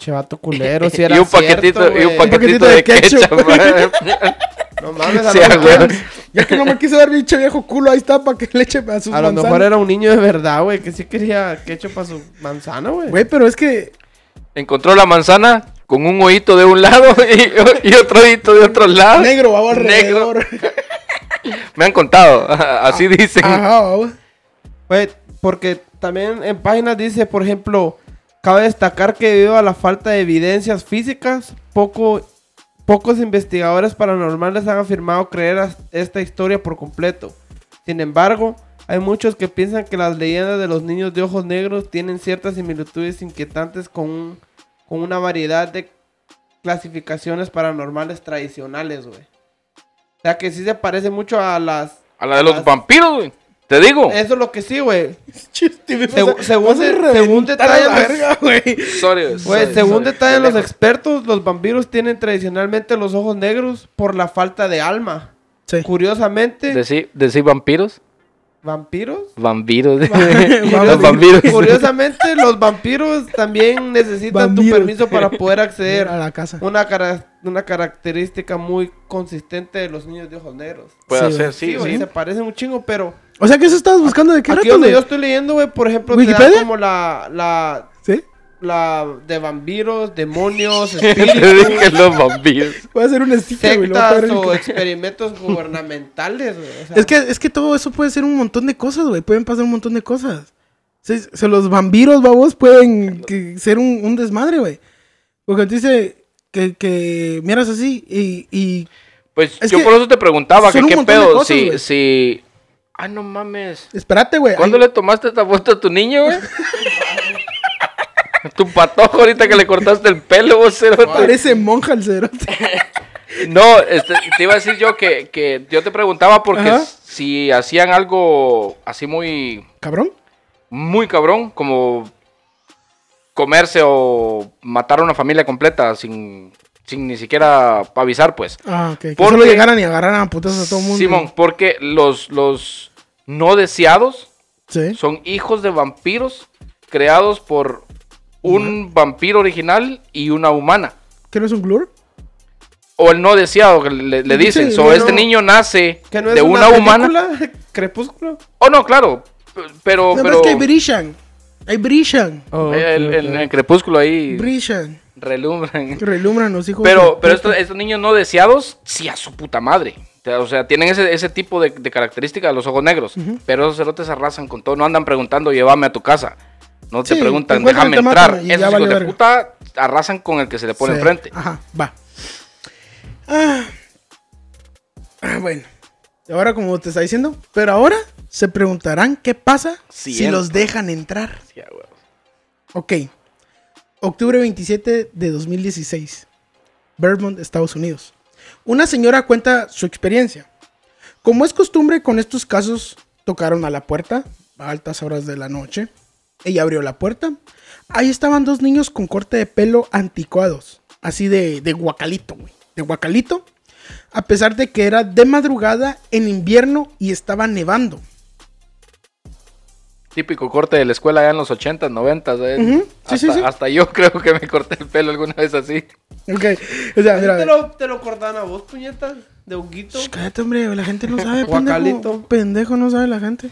Chevato culero, si y era un paquetito, cierto, y un paquetito de ketchup. güey. No mames, a Sí, lo. Ya que no me quiso dar bicho viejo culo, ahí está para que le eche a sus A lo manzanas. mejor era un niño de verdad, güey, que sí quería ketchup para su manzana, güey. Güey, pero es que Encontró la manzana con un oído de un lado y, y otro oído de otro lado. negro va Negro. alrededor. Me han contado, así dicen. Ajá, vamos. Güey, porque también en páginas dice, por ejemplo, cabe destacar que debido a la falta de evidencias físicas, poco, pocos investigadores paranormales han afirmado creer esta historia por completo. Sin embargo, hay muchos que piensan que las leyendas de los niños de ojos negros tienen ciertas similitudes inquietantes con, un- con una variedad de clasificaciones paranormales tradicionales, güey. O sea que sí se parece mucho a las... A la de los las- vampiros, güey. Te digo. Eso es lo que sí, güey. Según según detalles la los-. Sorry, según detallan De los expertos, los vampiros tienen tradicionalmente los ojos negros por la falta de alma. Sí. Curiosamente, Decí, decí vampiros. Vampiros. Vampiros. Vampiros. los vampiros. Curiosamente, los vampiros también necesitan tu Vampiros. permiso para poder acceder a la casa. Una, cara- una característica muy consistente de los niños de ojos negros. Puede Sí, ser, sí, güey, sí. se parecen un chingo, pero O sea, que eso estabas buscando de qué aquí rato, donde güey? yo estoy leyendo, güey, por ejemplo, te ¿Wikipedia? dan como la, la, ¿Sí? La de vampiros, demonios, espíritus, dije los vampiros. Voy a hacer un sticker, sectas el- o experimentos gubernamentales, güey. o sea, Es que, es que todo eso puede ser un montón de cosas, güey. Pueden pasar un montón de cosas. Se, se los vampiros, babos, pueden que- ser un, un desmadre, güey. Porque te dice que, que miras así y, y Pues Es yo por eso te preguntaba que qué pedo. cosas, si, si. Ay, no mames. espérate, güey. ¿Cuándo Ay, le tomaste esta foto a tu niño, güey? tu patojo ahorita que le cortaste el pelo, vos cerote. Parece monja el cerote. No, este, te iba a decir yo que, que yo te preguntaba porque Ajá. si hacían algo así muy, ¿Cabrón? muy cabrón, como comerse o matar a una familia completa sin, sin ni siquiera avisar, pues. Ah, ok. Que Porque- solo llegaran y agarraran a putazos a todo el mundo. Simón, porque los, los no deseados Sí. son hijos de vampiros creados por un vampiro original y una humana. ¿Qué no es un glur? O el no deseado, que le, dicen. sí, so, no, este niño nace que no es de una, humana. película, Crepúsculo. Oh, no, claro. Pero, No, pero. es que hay brillan. Hay brillan. eh, el, el- el crepúsculo ahí Brillan. relumbran. Relumbran los hijos. Pero, pero estos, estos niños no deseados, sí, a su puta madre. O sea, tienen ese, ese tipo de, de característica de los ojos negros. Pero esos cerotes arrasan con todo. No andan preguntando, llévame a tu casa. No te preguntan, te déjame entrar. Esos hijos de puta arrasan con el que se le pone Sí. enfrente. Ajá, va. Ah. Ah, bueno. Ahora, como te está diciendo, pero ahora se preguntarán qué pasa si los dejan entrar. Sí. Ok. Octubre 27 de 2016. Vermont, Estados Unidos. Una señora cuenta su experiencia. Como es costumbre con estos casos, tocaron a la puerta a altas horas de la noche. Ella abrió la puerta. Ahí estaban dos niños con corte de pelo anticuados. Así de, de guacalito, güey. De guacalito. A pesar de que era de madrugada en invierno y estaba nevando. Típico corte de la escuela ya en los 80, 90. ¿eh? Ujú, sí, hasta, sí, sí. hasta yo creo que me corté el pelo alguna vez así. Ok. O sea, mira, ¿Te lo, te lo cortan a vos, puñetas? De honguito. Shh, cállate, hombre, la gente no sabe, pendejo. Guacalito. Pendejo no sabe la gente.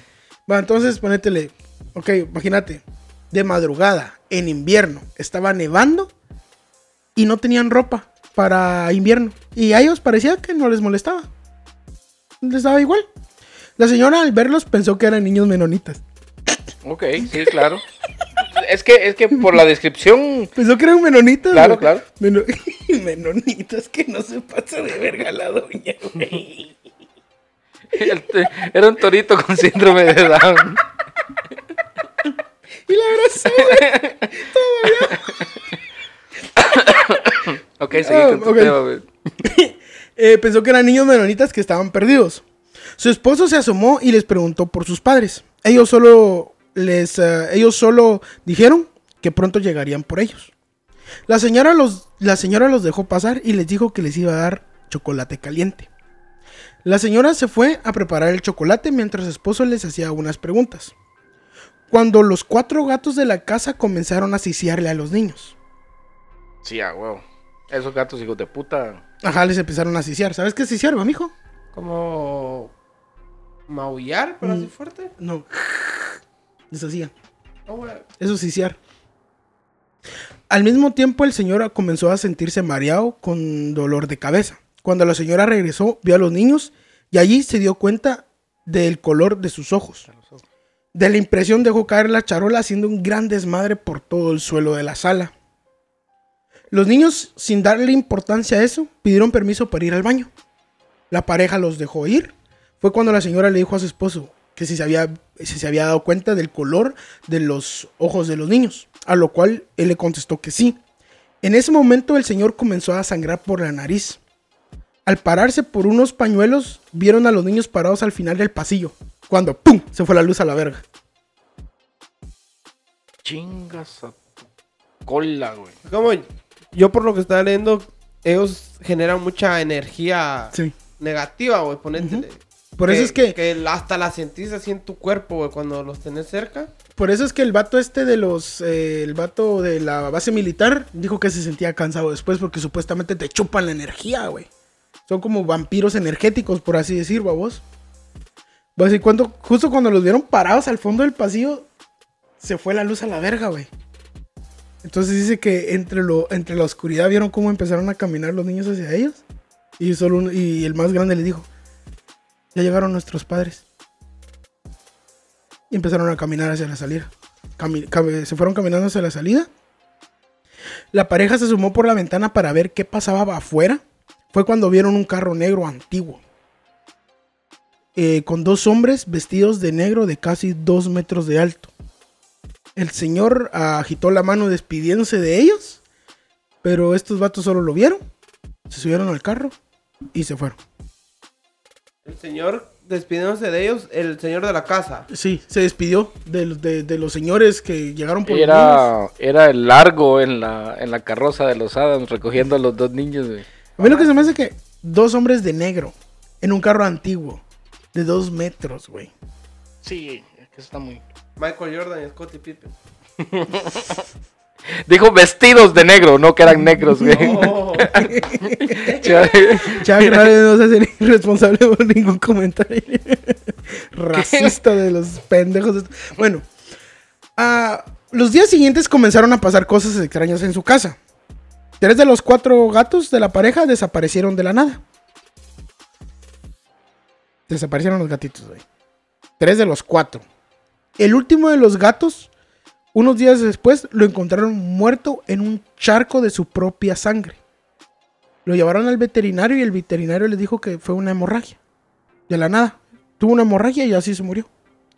Va, entonces ponétele. Ok, imagínate. De madrugada, en invierno, estaba nevando y no tenían ropa para invierno. Y a ellos parecía que no les molestaba. Les daba igual. La señora al verlos pensó que eran niños menonitas. Ok, sí, claro. es que, es que por la descripción. Pensó que eran menonitas. Claro, güey. claro. Meno- menonitas, que no se pasa de verga la doña, güey. Era un torito con síndrome de Down. Y la abrazó, güey. Ok, seguí Ah, con tu tema, güey. Eh, pensó que eran niños menonitas que estaban perdidos. Su esposo se asomó y les preguntó por sus padres. Ellos solo les, eh, ellos solo dijeron que pronto llegarían por ellos. La señora los, la señora los dejó pasar y les dijo que les iba a dar chocolate caliente. La señora se fue a preparar el chocolate mientras su esposo les hacía unas preguntas. Cuando los cuatro gatos de la casa comenzaron a ciciarle a los niños. Sí, a huevo. Esos gatos hijos de puta. Ajá, les empezaron a ciciar. ¿Sabes qué es ciciar, va, mijo? Como. Maullar, pero así fuerte. No. Les hacía. Eso es ciciar. Al mismo tiempo, el señor comenzó a sentirse mareado con dolor de cabeza. Cuando la señora regresó, vio a los niños Y allí se dio cuenta del color de sus ojos. De la impresión dejó caer la charola haciendo un gran desmadre por todo el suelo de la sala. Los niños, sin darle importancia a eso, pidieron permiso para ir al baño. La pareja los dejó ir. Fue cuando la señora le dijo a su esposo que si se había, si se había dado cuenta del color de los ojos de los niños. A lo cual él le contestó que sí. En ese momento el señor comenzó a sangrar por la nariz. Al pararse por unos pañuelos, vieron a los niños parados al final del pasillo. Cuando ¡pum! se fue la luz a la verga. Chingas a tu cola, güey. Como yo por lo que estaba leyendo, ellos generan mucha energía Sí. negativa, güey. Ponete. Por eso es que, Que hasta la sentís así en tu cuerpo, güey, cuando los tenés cerca. por eso es que el vato este de los, eh, el vato de la base militar dijo que se sentía cansado después porque supuestamente te chupan la energía, güey. Son como vampiros energéticos, por así decir, babos. Pues y cuando, justo cuando los vieron parados al fondo del pasillo, se fue la luz a la verga, güey. Entonces dice que entre, lo, entre la oscuridad vieron cómo empezaron a caminar los niños hacia ellos. Y, solo y el más grande le dijo, ya llegaron nuestros padres. Y empezaron a caminar hacia la salida. Se fueron caminando hacia la salida. La pareja se sumó por la ventana para ver qué pasaba afuera. Fue cuando vieron un carro negro antiguo. Eh, con dos hombres vestidos de negro de casi dos metros de alto. El señor agitó la mano despidiéndose de ellos. Pero estos vatos solo lo vieron. Se subieron al carro y se fueron. El señor, despidiéndose de ellos, el señor de la casa. Sí, se despidió de, los- de- de los señores que llegaron por los niños. Era, era el largo en la, en la carroza de los Adams recogiendo a los dos niños, güey. A mí lo que se me hace que dos hombres de negro en un carro antiguo de dos metros, güey. Sí, es que está muy... Michael Jordan y Scottie Pippen. Dijo vestidos de negro, no que eran negros, güey. Chuck Norris no se hace ni responsable por ningún comentario racista de los pendejos. Bueno, ah, los días siguientes comenzaron a pasar cosas extrañas en su casa. Tres de los cuatro gatos de la pareja desaparecieron de la nada. Desaparecieron los gatitos, güey. Tres de los cuatro. El último de los gatos, unos días después, lo encontraron muerto en un charco de su propia sangre. Lo llevaron al veterinario y el veterinario le dijo que fue una hemorragia. De la nada. Tuvo una hemorragia y así se murió.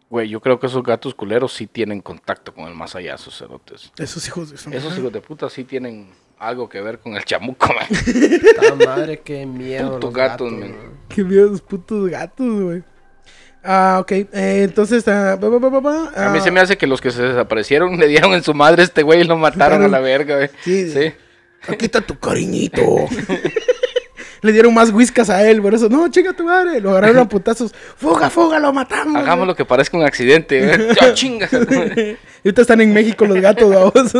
Güey, yo creo que esos gatos culeros sí tienen contacto con el más allá, esos cerotes. Esos hijos de Esos hijos de puta sí tienen algo que ver con el chamuco, man. puta madre, qué miedo. Putos los gatos, gatos, man. Qué miedo los putos gatos, güey. Ah, ok. eh, entonces, ah, ba, ba, ba, ba, ba, A mí ah, se me hace que los que se desaparecieron le dieron en su madre a este güey y lo mataron a la verga, güey. Sí. Sí. Aquí está tu cariñito. Le dieron más whiskas a él, por eso, no, chinga tu madre. Lo agarraron a putazos. Fuga, fuga, lo matamos. Hagamos lo que parezca un accidente, güey. Y Ahorita están en México los gatos, vamos.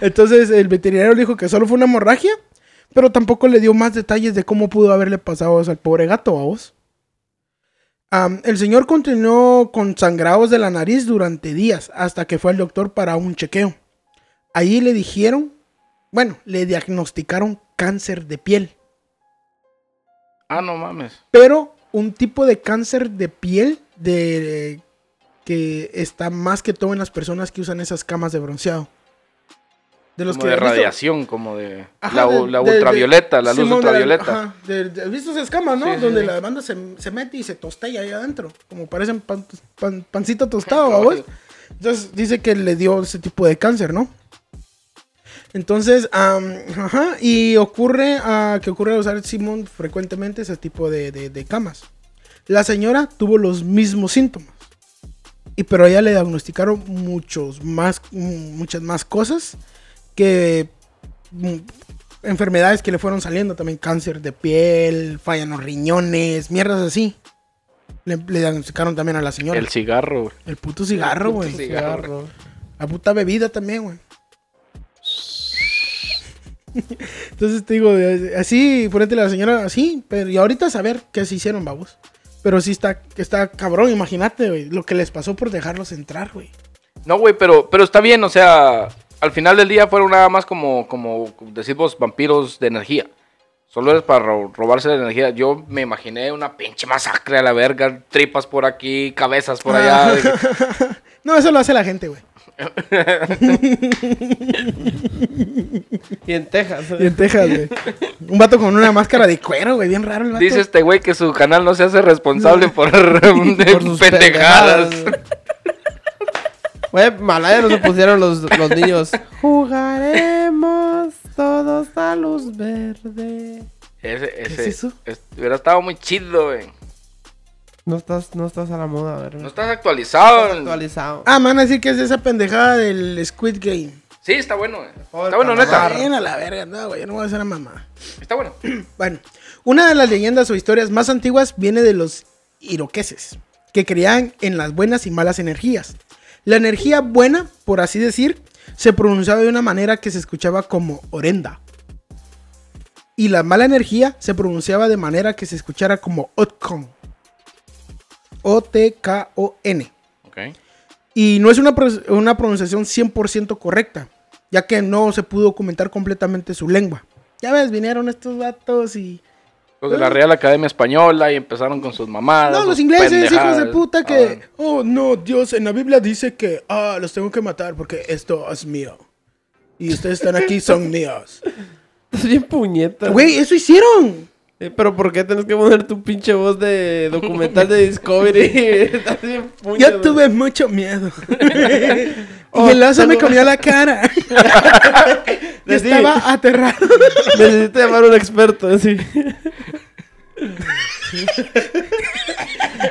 Entonces el veterinario le dijo que solo fue una hemorragia, pero tampoco le dio más detalles de cómo pudo haberle pasado al pobre gato, vamos. Am, el señor continuó con sangrados de la nariz durante días hasta que fue al doctor para un chequeo. Ahí le dijeron, bueno, le diagnosticaron cáncer de piel, Ah, no mames. pero un tipo de cáncer de piel de que está más que todo en las personas que usan esas camas de bronceado. De los como que de ¿has visto? radiación, como de Ajá, la, de- la de- de- ultravioleta, la luz Simón, ultravioleta. ¿Has visto esas camas, no? Sí, Donde sí. la banda se, se mete y se tostella ahí adentro. Como parecen pan- pan- pancito tostado, ¿vamos? Entonces dice que le dio ese tipo de cáncer, ¿no? Entonces, am, ajá, y ocurre ah, que ocurre usar Simón frecuentemente ese tipo de, de- de camas. La señora tuvo los mismos síntomas. Y pero a ella le diagnosticaron muchos más, muchas más cosas que mm, enfermedades que le fueron saliendo también, cáncer de piel, falla en los riñones, mierdas así. Le, le diagnosticaron también a la señora. El El, cigarro, güey. puto cigarro, güey. cigarro. La puta bebida también, güey. Entonces te digo, eh, así, ponete la señora así, pero y ahorita saber qué se hicieron, babos. Pero sí está, está cabrón, imagínate, güey, lo que les pasó por dejarlos entrar, güey. No, güey, pero, pero está bien, o sea, al final del día fueron nada más como, como decís vos, vampiros de energía. Solo es para ro- robarse la energía. Yo me imaginé una pinche masacre a la verga. Tripas por aquí, cabezas por allá. que- No, eso lo hace la gente, güey. Y en Texas. Y en Texas, güey. Un vato con una máscara de cuero, güey. Bien raro el vato. Dice este güey que su canal no se hace responsable por, Por sus pendejadas. Güey, Malaya no se pusieron los, los niños. Jugaremos todos a luz verde. Ese, ese, es eso? es- hubiera estado muy chido, güey. No estás, no estás a la moda, ¿verdad? No estás actualizado. Estás actualizado. Ah, me van a decir que es esa pendejada del Squid Game. Sí, está bueno, güey. Está bueno, neta. Bien a la verga, no, güey. Yo no voy a hacer a mamá. Está bueno. Bueno, una de las leyendas o historias más antiguas viene de los iroqueses, que creían en las buenas y malas energías. La energía buena, por así decir, se pronunciaba de una manera que se escuchaba como orenda. Y la mala energía se pronunciaba de manera que se escuchara como otkon. O-T-K-O-N. Ok. Y no es una, una pronunciación 100% correcta, ya que no se pudo documentar completamente su lengua. Ya ves, vinieron estos vatos y... Los de la Real Academia Española y empezaron con sus mamadas. No, los ingleses, hijos de puta, que... Ah, Oh, no, Dios, en la Biblia dice que... Ah, los tengo que matar porque esto es mío. Y ustedes están aquí, son míos. Estás bien puñeta. Güey, eso hicieron. Eh, pero ¿por qué tienes que poner tu pinche voz de documental de Discovery? Estás bien puñeta. Yo tuve mucho miedo. Y Oh, el lazo me comió la cara. Yo estaba aterrado. Necesito llamar a un experto, sí.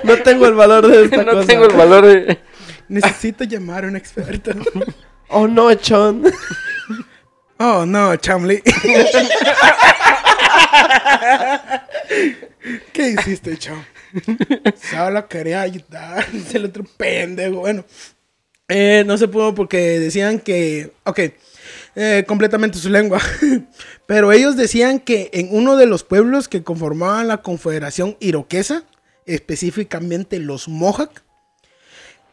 no tengo el valor de esta no cosa. tengo el valor de... Necesito llamar a un experto. Oh no, Chon. Oh, no, Chamley. ¿Qué hiciste, Cham? Solo quería ayudar. Dice el otro pendejo. Bueno, eh, no se pudo porque decían que. Ok, eh, completamente su lengua. Pero ellos decían que en uno de los pueblos que conformaban la Confederación Iroquesa, específicamente los Mohawk,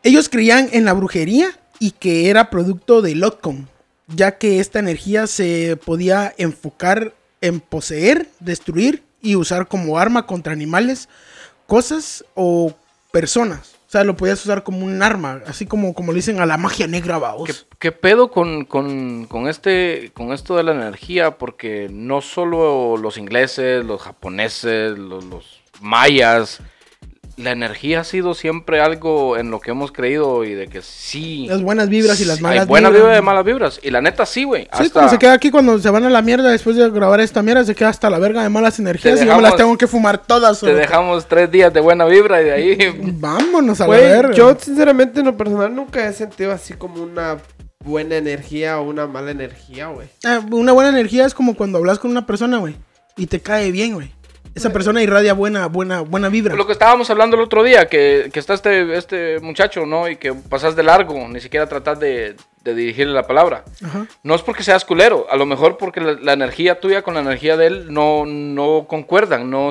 ellos creían en la brujería y que era producto de Lotcon, ya que esta energía se podía enfocar en poseer, destruir y usar como arma contra animales, cosas o personas. O sea, lo podías usar como un arma, así como, como le dicen a la magia negra, ¿Qué, vaos. qué pedo con, con, con este, con esto de la energía? Porque no solo los ingleses, los japoneses, los mayas, la energía ha sido siempre algo en lo que hemos creído y de que sí. Las buenas vibras y las malas Hay buenas vibras. vibras y malas vibras. Y la neta sí, güey. Sí, Hasta- como se queda aquí cuando se van a la mierda después de grabar esta mierda, se queda hasta la verga de malas energías y yo me las tengo que fumar todas. Te dejamos tres días de buena vibra y de ahí. Vámonos a la Güey, verga. yo sinceramente en lo personal nunca he sentido así como una buena energía o una mala energía, güey. Ah, una buena energía es como cuando hablas con una persona, güey, y te cae bien, güey. Esa persona irradia buena, buena, buena vibra. Lo que estábamos hablando el otro día, que, que está este, este muchacho, ¿no? Y que pasas de largo, ni siquiera tratas de, de dirigirle la palabra. Ajá. No es porque seas culero, a lo mejor porque la, la energía tuya con la energía de él no, no concuerdan, no...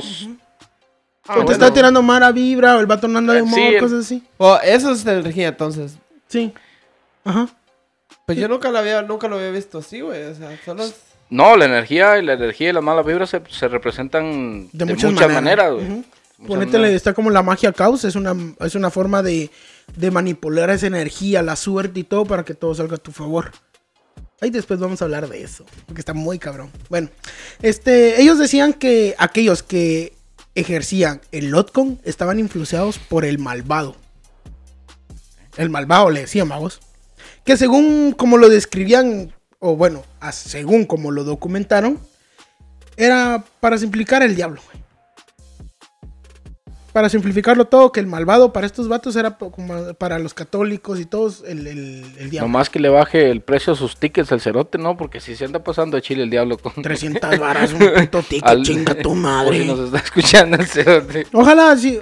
Ah, o te bueno. está tirando mala vibra, o el vato no anda de Eh, humor, sí, el- cosas así. Oh, eso es energía, entonces. Sí. Ajá. Pues yo nunca lo había, nunca lo había visto así, güey. O sea, solo es... No, la energía y la energía y las malas vibras se, se representan De, de, muchas, muchas, maneras. güey. Ponétele, maneras. está como la magia caos, es una, es una forma de, de manipular esa energía, la suerte y todo para que todo salga a tu favor. Ahí después vamos a hablar de eso, porque está muy cabrón. Bueno, este, ellos decían que aquellos que ejercían el Lotcon estaban influenciados por el malvado. El malvado le decían, vamos. Que según como lo describían, o bueno, a- según como lo documentaron, era para simplificar el diablo, güey. Para simplificarlo todo, que el malvado para estos vatos era como para los católicos y todos el, el, el diablo. Nomás que le baje el precio a sus tickets al cerote, ¿no? Porque si se anda pasando a Chile el diablo con... 300 varas, un puto ticket, al- chinga tu madre. si nos está escuchando el cerote. Ojalá, si,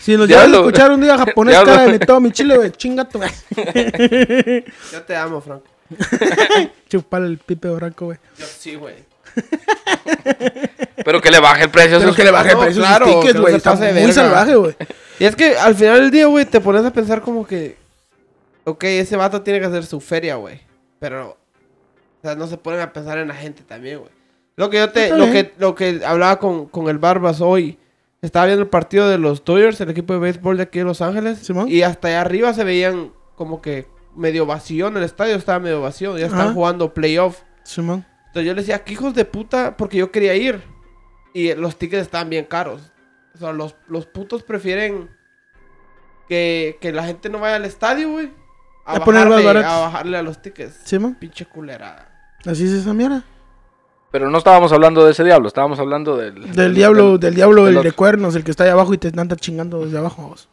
si nos llegas a escuchar un día japonés, cara de todo mi chile, güey, chinga tu Yo te amo, Franco. Chupar el pipe branco, güey. Sí, güey. Pero que le baje el precio Pero que le baje el precio claro, tickets, que güey. Está muy verga. salvaje, güey. Y es que al final del día, güey, te pones a pensar como que... Ok, ese vato tiene que hacer su feria, güey. Pero... O sea, no se ponen a pensar en la gente también, güey. Lo que yo te, lo que, lo que hablaba con, con el Barbas hoy. Estaba viendo el partido de los Dodgers, el equipo de béisbol de aquí de Los Ángeles. Simón. Y hasta allá arriba se veían como que medio vacío en el estadio, estaba medio vacío. Ya están Ajá. jugando playoff. Simón. Entonces yo le decía, ¿qué hijos de puta? Porque yo quería ir. Y los tickets estaban bien caros. O sea, los, los putos prefieren que, que la gente no vaya al estadio, güey. A, A bajarle, a bajarle a los tickets. Simón. Pinche culerada. Así es esa mierda. Pero no estábamos hablando de ese diablo, estábamos hablando del... Del diablo, del diablo, del el de cuernos, el que está ahí abajo y te anda chingando desde abajo. vos.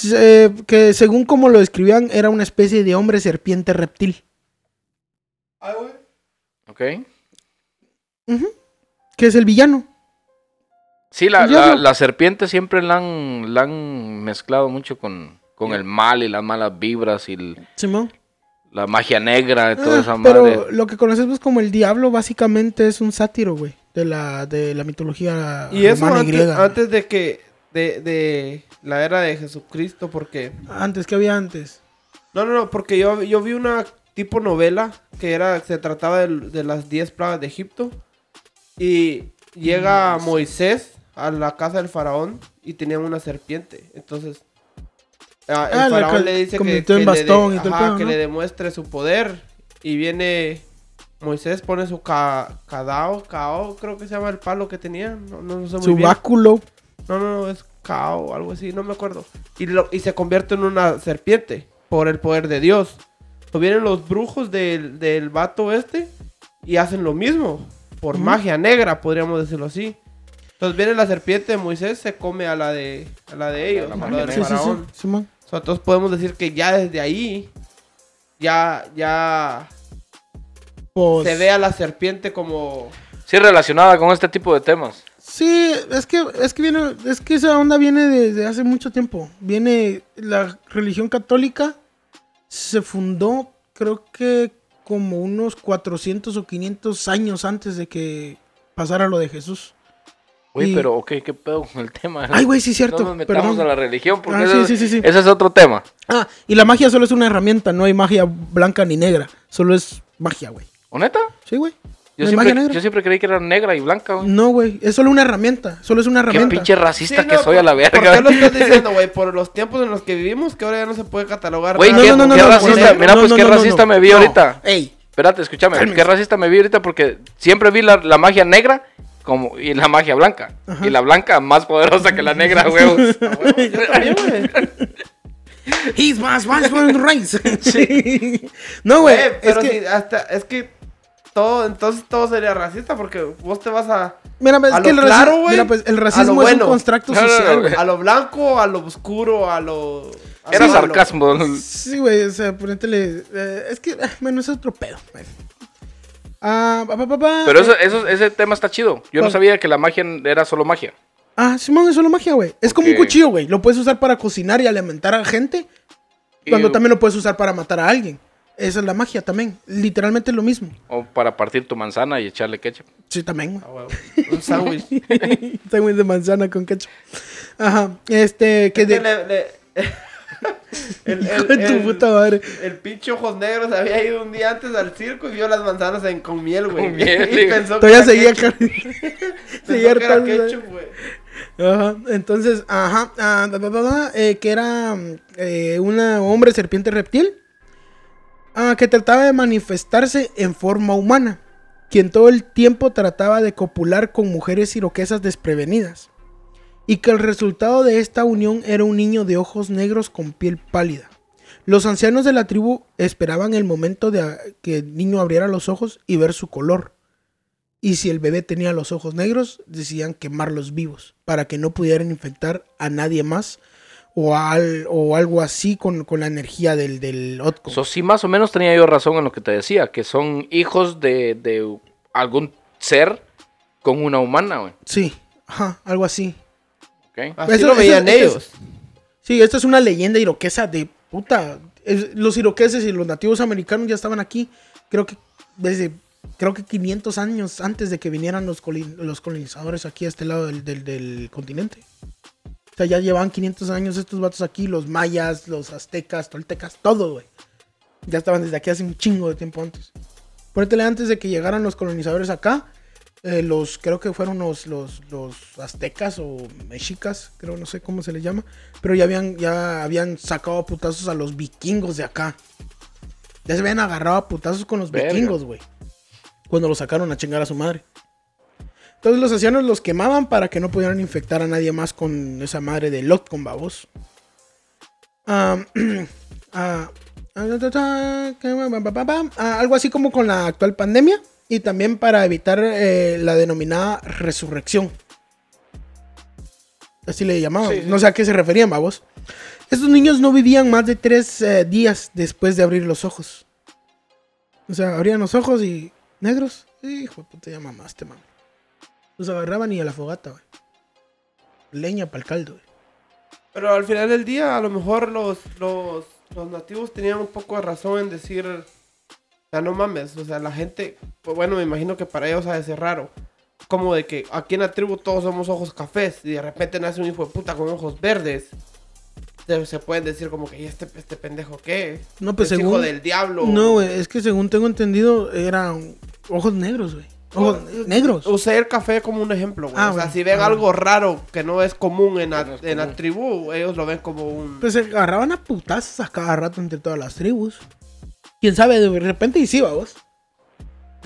Se- que según como lo describían, era una especie de hombre serpiente reptil. Ay, güey. Ok. Ujú. Que es el villano. Sí, la, la, serpiente siempre la han, la han mezclado mucho con, con el mal y las malas vibras y el- Simón. la magia negra y toda Ah, esa pero madre. lo que conocemos como el diablo básicamente es un sátiro, güey. De la, de la mitología Y eso antes, griega. antes de que... De, de la era de Jesucristo, porque... Antes, que había antes? No, no, no, porque yo, yo vi una tipo novela que era se trataba del- de, las 10 plagas de Egipto y llega Moisés a la casa del faraón y tenía una serpiente. Entonces ah, el Ah, faraón le dice que, que le de- le demuestre su poder y viene Moisés pone su ca cadao, cao, creo que se llama el palo que tenía, no, no, no sé muy Su bien. báculo. No, no, no, es Cao, algo así, no me acuerdo. Y, lo- y se convierte en una serpiente por el poder de Dios. O vienen los brujos del, del vato este y hacen lo mismo. Por magia negra, podríamos decirlo así. Entonces viene la serpiente de Moisés, se come a la de, a la de ellos, la a magia la del Sí, sí, sí. faraón. Simón. O sea, entonces podemos decir que ya desde ahí, ya, ya Pues, se ve a la serpiente como... Sí, relacionada con este tipo de temas. Sí, es que, es que viene, es que esa onda viene desde hace mucho tiempo. Viene, la religión católica se fundó, creo que como unos 400 o 500 años antes de que pasara lo de Jesús. Güey, Y- pero ok, ¿qué pedo con el tema? Ay, güey, sí, cierto. No nos metamos perdón. a la religión porque Ah, ese, sí, es, sí, sí, sí. ese es otro tema. Ah, y la magia solo es una herramienta, no hay magia blanca ni negra. Solo es magia, güey. ¿O neta? Sí, güey. Yo, ¿No hay magia siempre, negra? yo siempre creí que era negra y blanca, güey. No, güey. Es solo una herramienta. Solo es una Qué herramienta. pinche racista Sí, que no, soy a la ¿por- verga. ¿Por qué lo estás diciendo, güey? Por los tiempos en los que vivimos, que ahora ya no se puede catalogar. Güey, qué, no, no, no, qué no, racista. no, Mira, no, pues no, qué no, racista no. me vi No. ahorita. Ey. Espérate, escúchame. Cálmese. Qué racista me vi ahorita porque siempre vi la, la magia negra como, y la magia blanca. Ajá. Y la blanca más poderosa que la negra, huevos. Yo también, güey. He's más, más, más, race. No, güey. Es pero que, si hasta, es que todo, entonces todo sería racista porque vos te vas a, mira, es a que lo el, claro, mira, pues, racismo es un constructo No, no, no, social, güey. güey. a lo blanco, a lo oscuro, a lo... a Era sarcasmo. Sí, güey, o sea, ponétele. eh, es que, ah, bueno, es otro pedo. güey. Ah, pa, pa, pa, Pero eh, eso, ese tema está chido. Yo no sabía que la magia era solo magia. Ah, Simón, es solo magia, güey. Es como un cuchillo, güey. Lo puedes usar para cocinar y alimentar a gente. Cuando Y- también lo puedes usar para matar a alguien. Esa es la magia también. Literalmente es lo mismo. O para partir tu manzana y echarle ketchup. Sí, también, Ah. Un sándwich. Sándwich de manzana con ketchup. Ajá. Este, que Es que de. le- le- el, Hijo de tu puta madre. el pinche ojos negros había ido un día antes al circo y vio las manzanas en- con miel, güey. Con miel, y pensó Todavía seguía. Pensó seguía que era hartando, ketchup, güey. Ajá, entonces, ajá, ah, da, da, da, da, eh, que era mm, eh, una hombre serpiente reptil que trataba de manifestarse en forma humana, quien todo el tiempo trataba de copular con mujeres iroquesas desprevenidas, y que el resultado de esta unión era un niño de ojos negros con piel pálida. Los ancianos de la tribu esperaban el momento de que el niño abriera los ojos y ver su color. Y si el bebé tenía los ojos negros, decían quemarlos vivos para que no pudieran infectar a nadie más o, al- o algo así con, con la energía del, del Otco. So, sí, más o menos tenía yo razón en lo que te decía, que son hijos de, de algún ser con una humana, güey. Sí, ajá, algo así. ¿ok? Así Eso- lo eso- veían es- ellos. Sí, esta es una leyenda iroquesa de puta. Es- los iroqueses y los nativos americanos ya estaban aquí, creo que desde creo que 500 años antes de que vinieran los, los colonizadores aquí a este lado del, del- del continente. O sea, ya llevaban 500 años estos vatos aquí, los mayas, los aztecas, toltecas, todo, güey. Ya estaban desde aquí hace un chingo de tiempo antes. Ponértele antes de que llegaran los colonizadores acá, eh, los, creo que fueron los, los, los aztecas o mexicas, creo, no sé cómo se les llama, pero ya habían, ya habían sacado a putazos a los vikingos de acá. Ya se habían agarrado a putazos con los Verga. vikingos, güey. Cuando los sacaron a chingar a su madre. Entonces los ancianos los quemaban para que no pudieran infectar a nadie más con esa madre de Lot con babos. Algo así como con la actual pandemia y también para evitar eh, la denominada resurrección. Así le llamaban. Sí, sí. No sé a qué se referían, babos. Estos niños no vivían más de tres eh, días después de abrir los ojos. O sea, abrían los ojos y negros. Hijo de puta, ya mamaste, man. Los agarraban y a la fogata, güey. Leña para el caldo, güey. Pero al final del día, a lo mejor los, los, los nativos tenían un poco de razón en decir, o sea, no mames, o sea, la gente, pues bueno, me imagino que para ellos ha de ser raro. Como de que aquí en la tribu todos somos ojos cafés y de repente nace un hijo de puta con ojos verdes. Se, pueden decir como que, ¿y este, este pendejo qué? No, pues ¿Es hijo según- del diablo. No, güey, es que según tengo entendido, eran ojos negros, güey. Ojos negros. Usé el café como un ejemplo, güey. Ah, o sea, bueno. si ven Ah, algo raro que no es común en la, No es en la tribu, ellos lo ven como un... Pues se agarraban a putazos a cada rato entre todas las tribus. Quién sabe, de repente y sí, vos.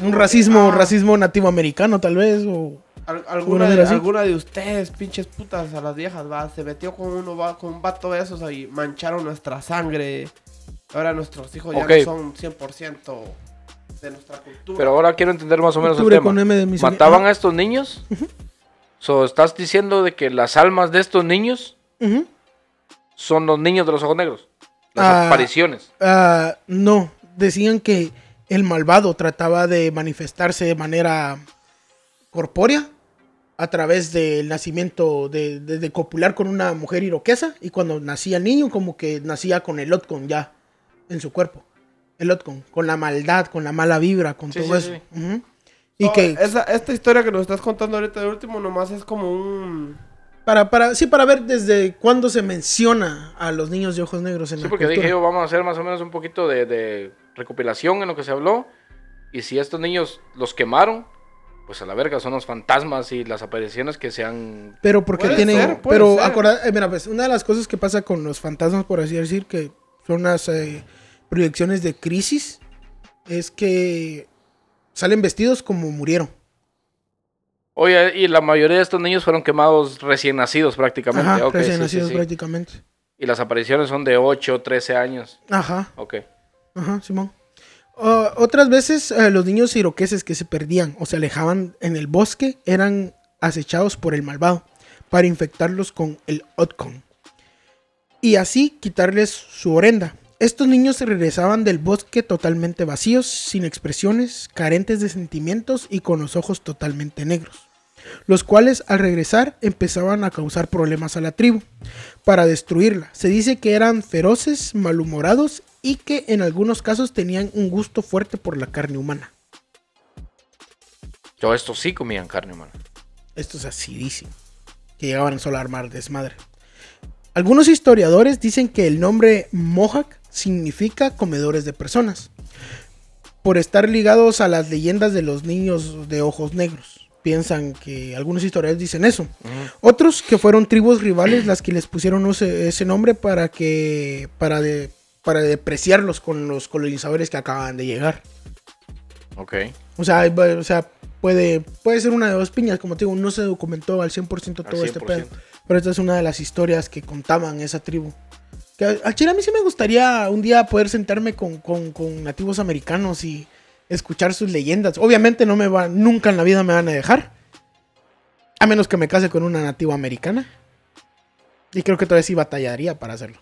Un racismo, Ah. racismo nativo americano, tal vez, o. Al- Una alguna, de alguna ustedes, pinches putas, a las viejas, va, se metió con uno, va, con un vato de esos y mancharon nuestra sangre. Ahora nuestros hijos ya no son 100% de nuestra cultura. Pero ahora quiero entender más o menos el Octubre tema. con M de misoginia. ¿Mataban Ah. a estos niños? So, ¿Estás diciendo de que las almas de estos niños Ujú. son los niños de los ojos negros? Las Ah. apariciones. Ah, no, decían que el malvado trataba de manifestarse de manera corpórea a través del nacimiento de, de- de copular con una mujer iroquesa y cuando nacía el niño como que nacía con el Otcon ya en su cuerpo. El Otcon, con la maldad, con la mala vibra, con Sí, todo sí, eso. sí. Ujú. Y No, que esa- esta historia que nos estás contando ahorita de último nomás es como un... para, para, sí, para ver desde cuándo se menciona a los niños de ojos negros en Sí, la porque cultura. dije yo, vamos a hacer más o menos un poquito de, de recopilación en lo que se habló. Y si estos niños los quemaron, pues a la verga son los fantasmas y las apariciones que se han... Pero porque Puede tiene. ser, pero ser. acorda- eh, mira, pues una de las cosas que pasa con los fantasmas, por así decir, que son las eh, proyecciones de crisis, es que salen vestidos como murieron. Oye, y la mayoría de estos niños fueron quemados recién nacidos prácticamente. Ajá, recién sí, nacidos sí. prácticamente. Y las apariciones son de 8, 13 años. Ajá, Ok. ajá, Simón. Ah, otras veces eh, los niños iroqueses que se perdían o se alejaban en el bosque eran acechados por el malvado para infectarlos con el Otkon y así quitarles su orenda. Estos niños se regresaban del bosque totalmente vacíos, sin expresiones, carentes de sentimientos y con los ojos totalmente negros, los cuales al regresar empezaban a causar problemas a la tribu para destruirla. Se dice que eran feroces, malhumorados y que en algunos casos tenían un gusto fuerte por la carne humana. Yo estos sí comían carne humana. Esto es así, dicen. Que llegaban solo a armar desmadre. Algunos historiadores dicen que el nombre Mohawk significa comedores de personas. Por estar ligados a las leyendas de los niños de ojos negros. Piensan que algunos historiadores dicen eso. Otros que fueron tribus rivales las que les pusieron ese, ese nombre para que. para de, para depreciarlos con los colonizadores que acaban de llegar. Ok. O sea, o sea puede, puede ser una de dos piñas, como te digo, no se documentó al 100% todo Al este 100%. pedo. Pero esta es una de las historias que contaban esa tribu. Que a- al chile a mí sí me gustaría un día poder sentarme con, con- con nativos americanos y escuchar sus leyendas. Obviamente no me va, nunca en la vida me van a dejar. A menos que me case con una nativa americana. Y creo que todavía sí batallaría para hacerlo.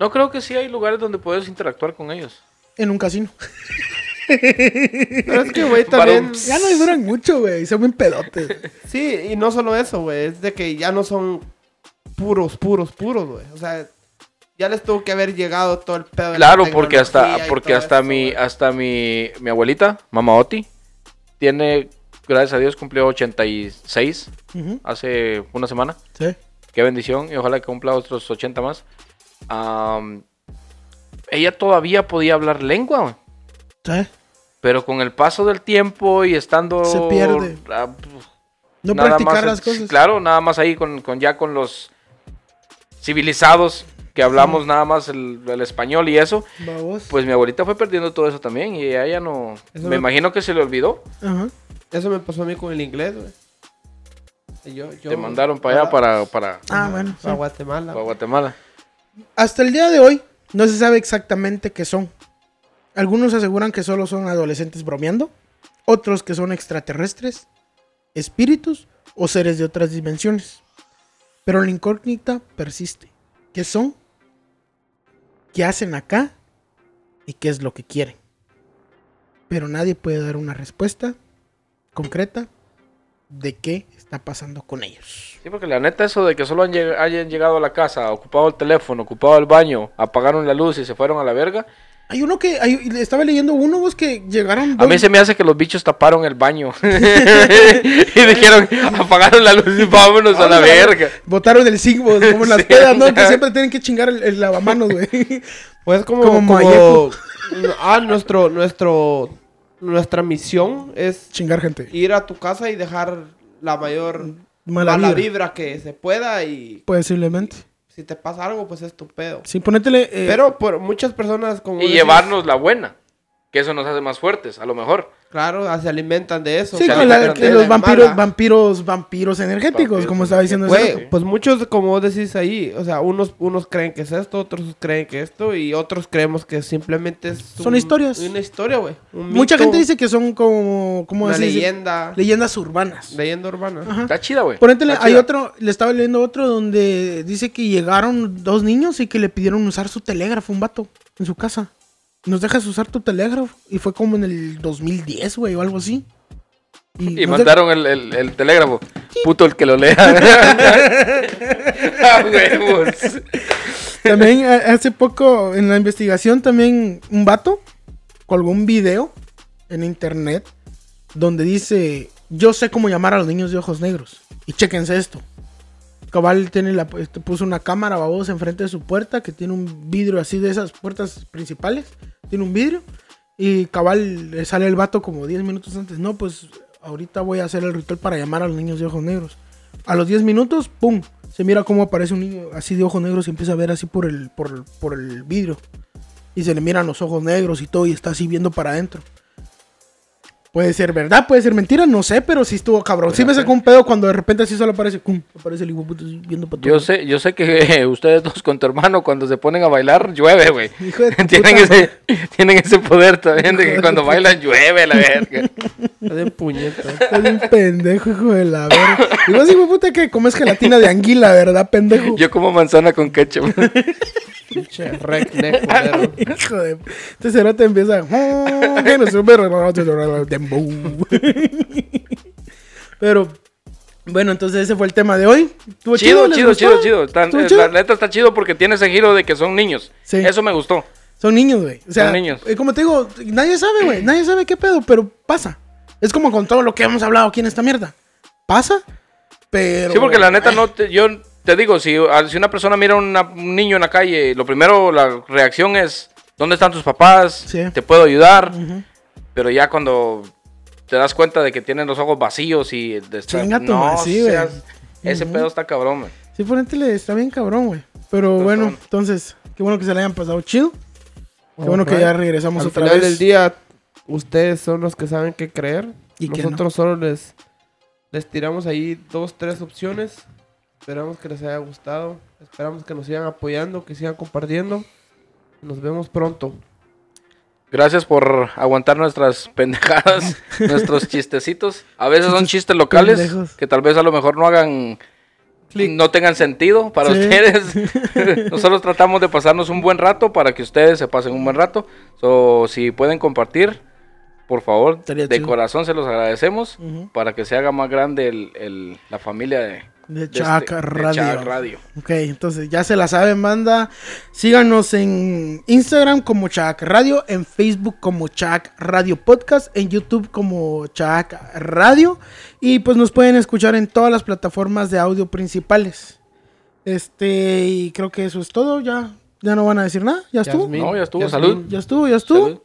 No creo que sí hay lugares donde puedes interactuar con ellos. En un casino. Pero es que, güey, también... Ya no duran mucho, güey. Son bien pedotes. Sí, y no solo eso, güey. Es de que ya no son puros, puros, puros, güey. O sea, ya les tuvo que haber llegado todo el pedo. de la Claro, porque hasta, porque hasta eso, mi, güey. hasta mi, mi abuelita, mamá Oti, tiene, gracias a Dios, cumplió 86 Ujú, hace una semana. Sí. Qué bendición y ojalá que cumpla otros 80 más. Ella todavía podía hablar lengua. güey. Sí. Pero con el paso del tiempo y estando... Se pierde. ah, No nada practicar más, las cosas. Claro, nada más ahí con, con ya con los civilizados que hablamos nada más el, el español y eso. Pues mi abuelita fue perdiendo todo eso también y a ella no... Eso me me- imagino que se le olvidó. Ajá. Eso me pasó a mí con el inglés, güey. Yo, yo, Te mandaron para allá, para, para, Ah, bueno. sí. Guatemala. para Guatemala. Hasta el día de hoy no se sabe exactamente qué son. Algunos aseguran que solo son adolescentes bromeando, otros que son extraterrestres, espíritus o seres de otras dimensiones. Pero la incógnita persiste. ¿Qué son? ¿Qué hacen acá? ¿Y qué es lo que quieren? Pero nadie puede dar una respuesta concreta de qué está pasando con ellos. Sí, porque la neta eso de que solo han hayan llegado a la casa, ocupado el teléfono, ocupado el baño, apagaron la luz y se fueron a la verga. Hay uno que, hay- estaba leyendo uno vos que llegaron A mí se me hace que los bichos taparon el baño. y dijeron, apagaron la luz y vámonos a la verga. Botaron el sigbo, como en las Sí, pedas, ¿no? Que siempre tienen que chingar el, el lavamanos, güey. Pues como, Como como, ah, nuestro, nuestro, nuestra misión es Chingar gente. ir a tu casa y dejar la mayor Mala mala, vibra. vibra. que se pueda y Posiblemente. Si te pasa algo, pues es tu pedo. Sí, ponétele. eh, Pero por muchas personas como Y decís, llevarnos la buena. Que eso nos hace más fuertes, a lo mejor. claro, ah, se alimentan de eso. sí, con la- que de los vampiros, mala. vampiros, vampiros energéticos, Vampiros como estaba diciendo rato. pues muchos, como vos decís ahí, o sea, unos, unos creen que es esto, otros creen que esto, y otros creemos que simplemente es Son historias. Una historia, güey. un Mucha mito, gente dice que son como. ¿Cómo una leyenda, Leyendas urbanas. leyenda urbana. Ajá. Está chida, güey. Ponétele, Está hay otro, le estaba leyendo otro donde dice que llegaron dos niños y que le pidieron usar su telégrafo, un vato, en su casa. Nos dejas usar tu telégrafo. Y fue como en el 2010, güey, o algo así. Y de- mandaron el, el- el telégrafo. Puto el que lo lea. Ah. También hace poco en la investigación también un vato colgó un video en internet donde dice yo sé cómo llamar a los niños de ojos negros y chéquense esto. Cabal tiene la, este, puso una cámara babosa enfrente de su puerta que tiene un vidrio así de esas puertas principales. Tiene un vidrio y cabal le sale el vato como 10 minutos antes. No, pues ahorita voy a hacer el ritual para llamar a los niños de ojos negros. A los 10 minutos, ¡pum! Se mira cómo aparece un niño así de ojos negros y empieza a ver así por el, por, por el vidrio. Y se le miran los ojos negros y todo y está así viendo para adentro. Puede ser verdad, puede ser mentira, no sé, pero sí estuvo cabrón. Sí me sacó un pedo cuando de repente así solo aparece, ¡pum! Aparece el hijo viendo para Yo sé, yo sé que ustedes dos con tu hermano cuando se ponen a bailar llueve, güey. Hijo de tu Tienen puta ese, tienen ese poder también de que cuando bailan llueve la verga. Está de puñeta. Estás un pendejo, hijo de la verga. Y vos, hijo puta, que comes gelatina de anguila, ¿verdad, pendejo? Yo como manzana con ketchup. Pinche redneck, culero. Hijo de... Empieza... "Oh, que no sube, dembow". Pero... Bueno, entonces ese fue el tema de hoy. ¿Estuvo chido, ¿Les chido, gustó? chido, chido. Está- ¿Estuvo eh, chido? La neta está chido porque tiene ese giro de que son niños. Sí. Eso me gustó. Son niños, güey. O sea, Son niños. eh, como te digo, nadie sabe, güey. Nadie sabe qué pedo, pero pasa. Es como con todo lo que hemos hablado aquí en esta mierda. Pasa, pero... Sí, porque la neta eh, no te, yo te digo, si, a- si una persona mira a un niño en la calle, lo primero, la reacción es, ¿dónde están tus papás? Sí. ¿Te puedo ayudar? Pero ya cuando te das cuenta de que tienen los ojos vacíos y de estar- Chinga tu no sí, güey. seas- ese pedo está cabrón, güey. Sí, ponértele, está bien cabrón, güey. Pero Está bueno, entonces, qué bueno que se le hayan pasado chido. Qué bueno que ya regresamos Al otra final vez. del día, ustedes son los que saben qué creer. ¿Y Nosotros solo les, les tiramos ahí dos, tres opciones. Esperamos que les haya gustado. Esperamos que nos sigan apoyando, que sigan compartiendo. Nos vemos pronto. Gracias por aguantar nuestras pendejadas, nuestros chistecitos. A veces son chistes locales pendejos. que tal vez a lo mejor no hagan, no tengan sentido para Sí. ustedes. Nosotros tratamos de pasarnos un buen rato para que ustedes se pasen un buen rato. So, si pueden compartir, por favor, Estaría de chido. corazón se los agradecemos para que se haga más grande el- el- la familia de, De este- Chac de Radio. Chac Radio. Ok, entonces ya se la saben, banda. Síganos en Instagram como Chac Radio, en Facebook como Chac Radio Podcast, en YouTube como Chac Radio. Y pues nos pueden escuchar en todas las plataformas de audio principales. Este, y creo que eso es todo. Ya, ya no van a decir nada. Ya estuvo. No, ya estuvo, salud. Ya estuvo, ya estuvo. Salud.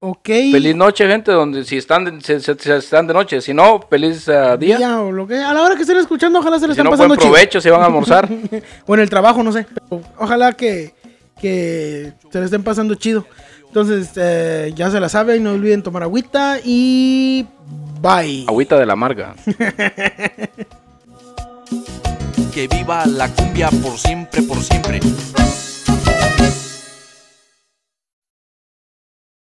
Ok. Feliz noche, gente, donde si están de, si- si- si están de noche, si no, feliz eh, día. Día o lo que a la hora que estén escuchando, ojalá se le Si estén no, pasando buen chido. provecho si van a almorzar. o en el trabajo, no sé. Pero ojalá que, que se le estén pasando chido. Entonces, eh, ya se la saben, no olviden tomar agüita y bye. Agüita de la amarga. Que viva la cumbia por siempre, por siempre.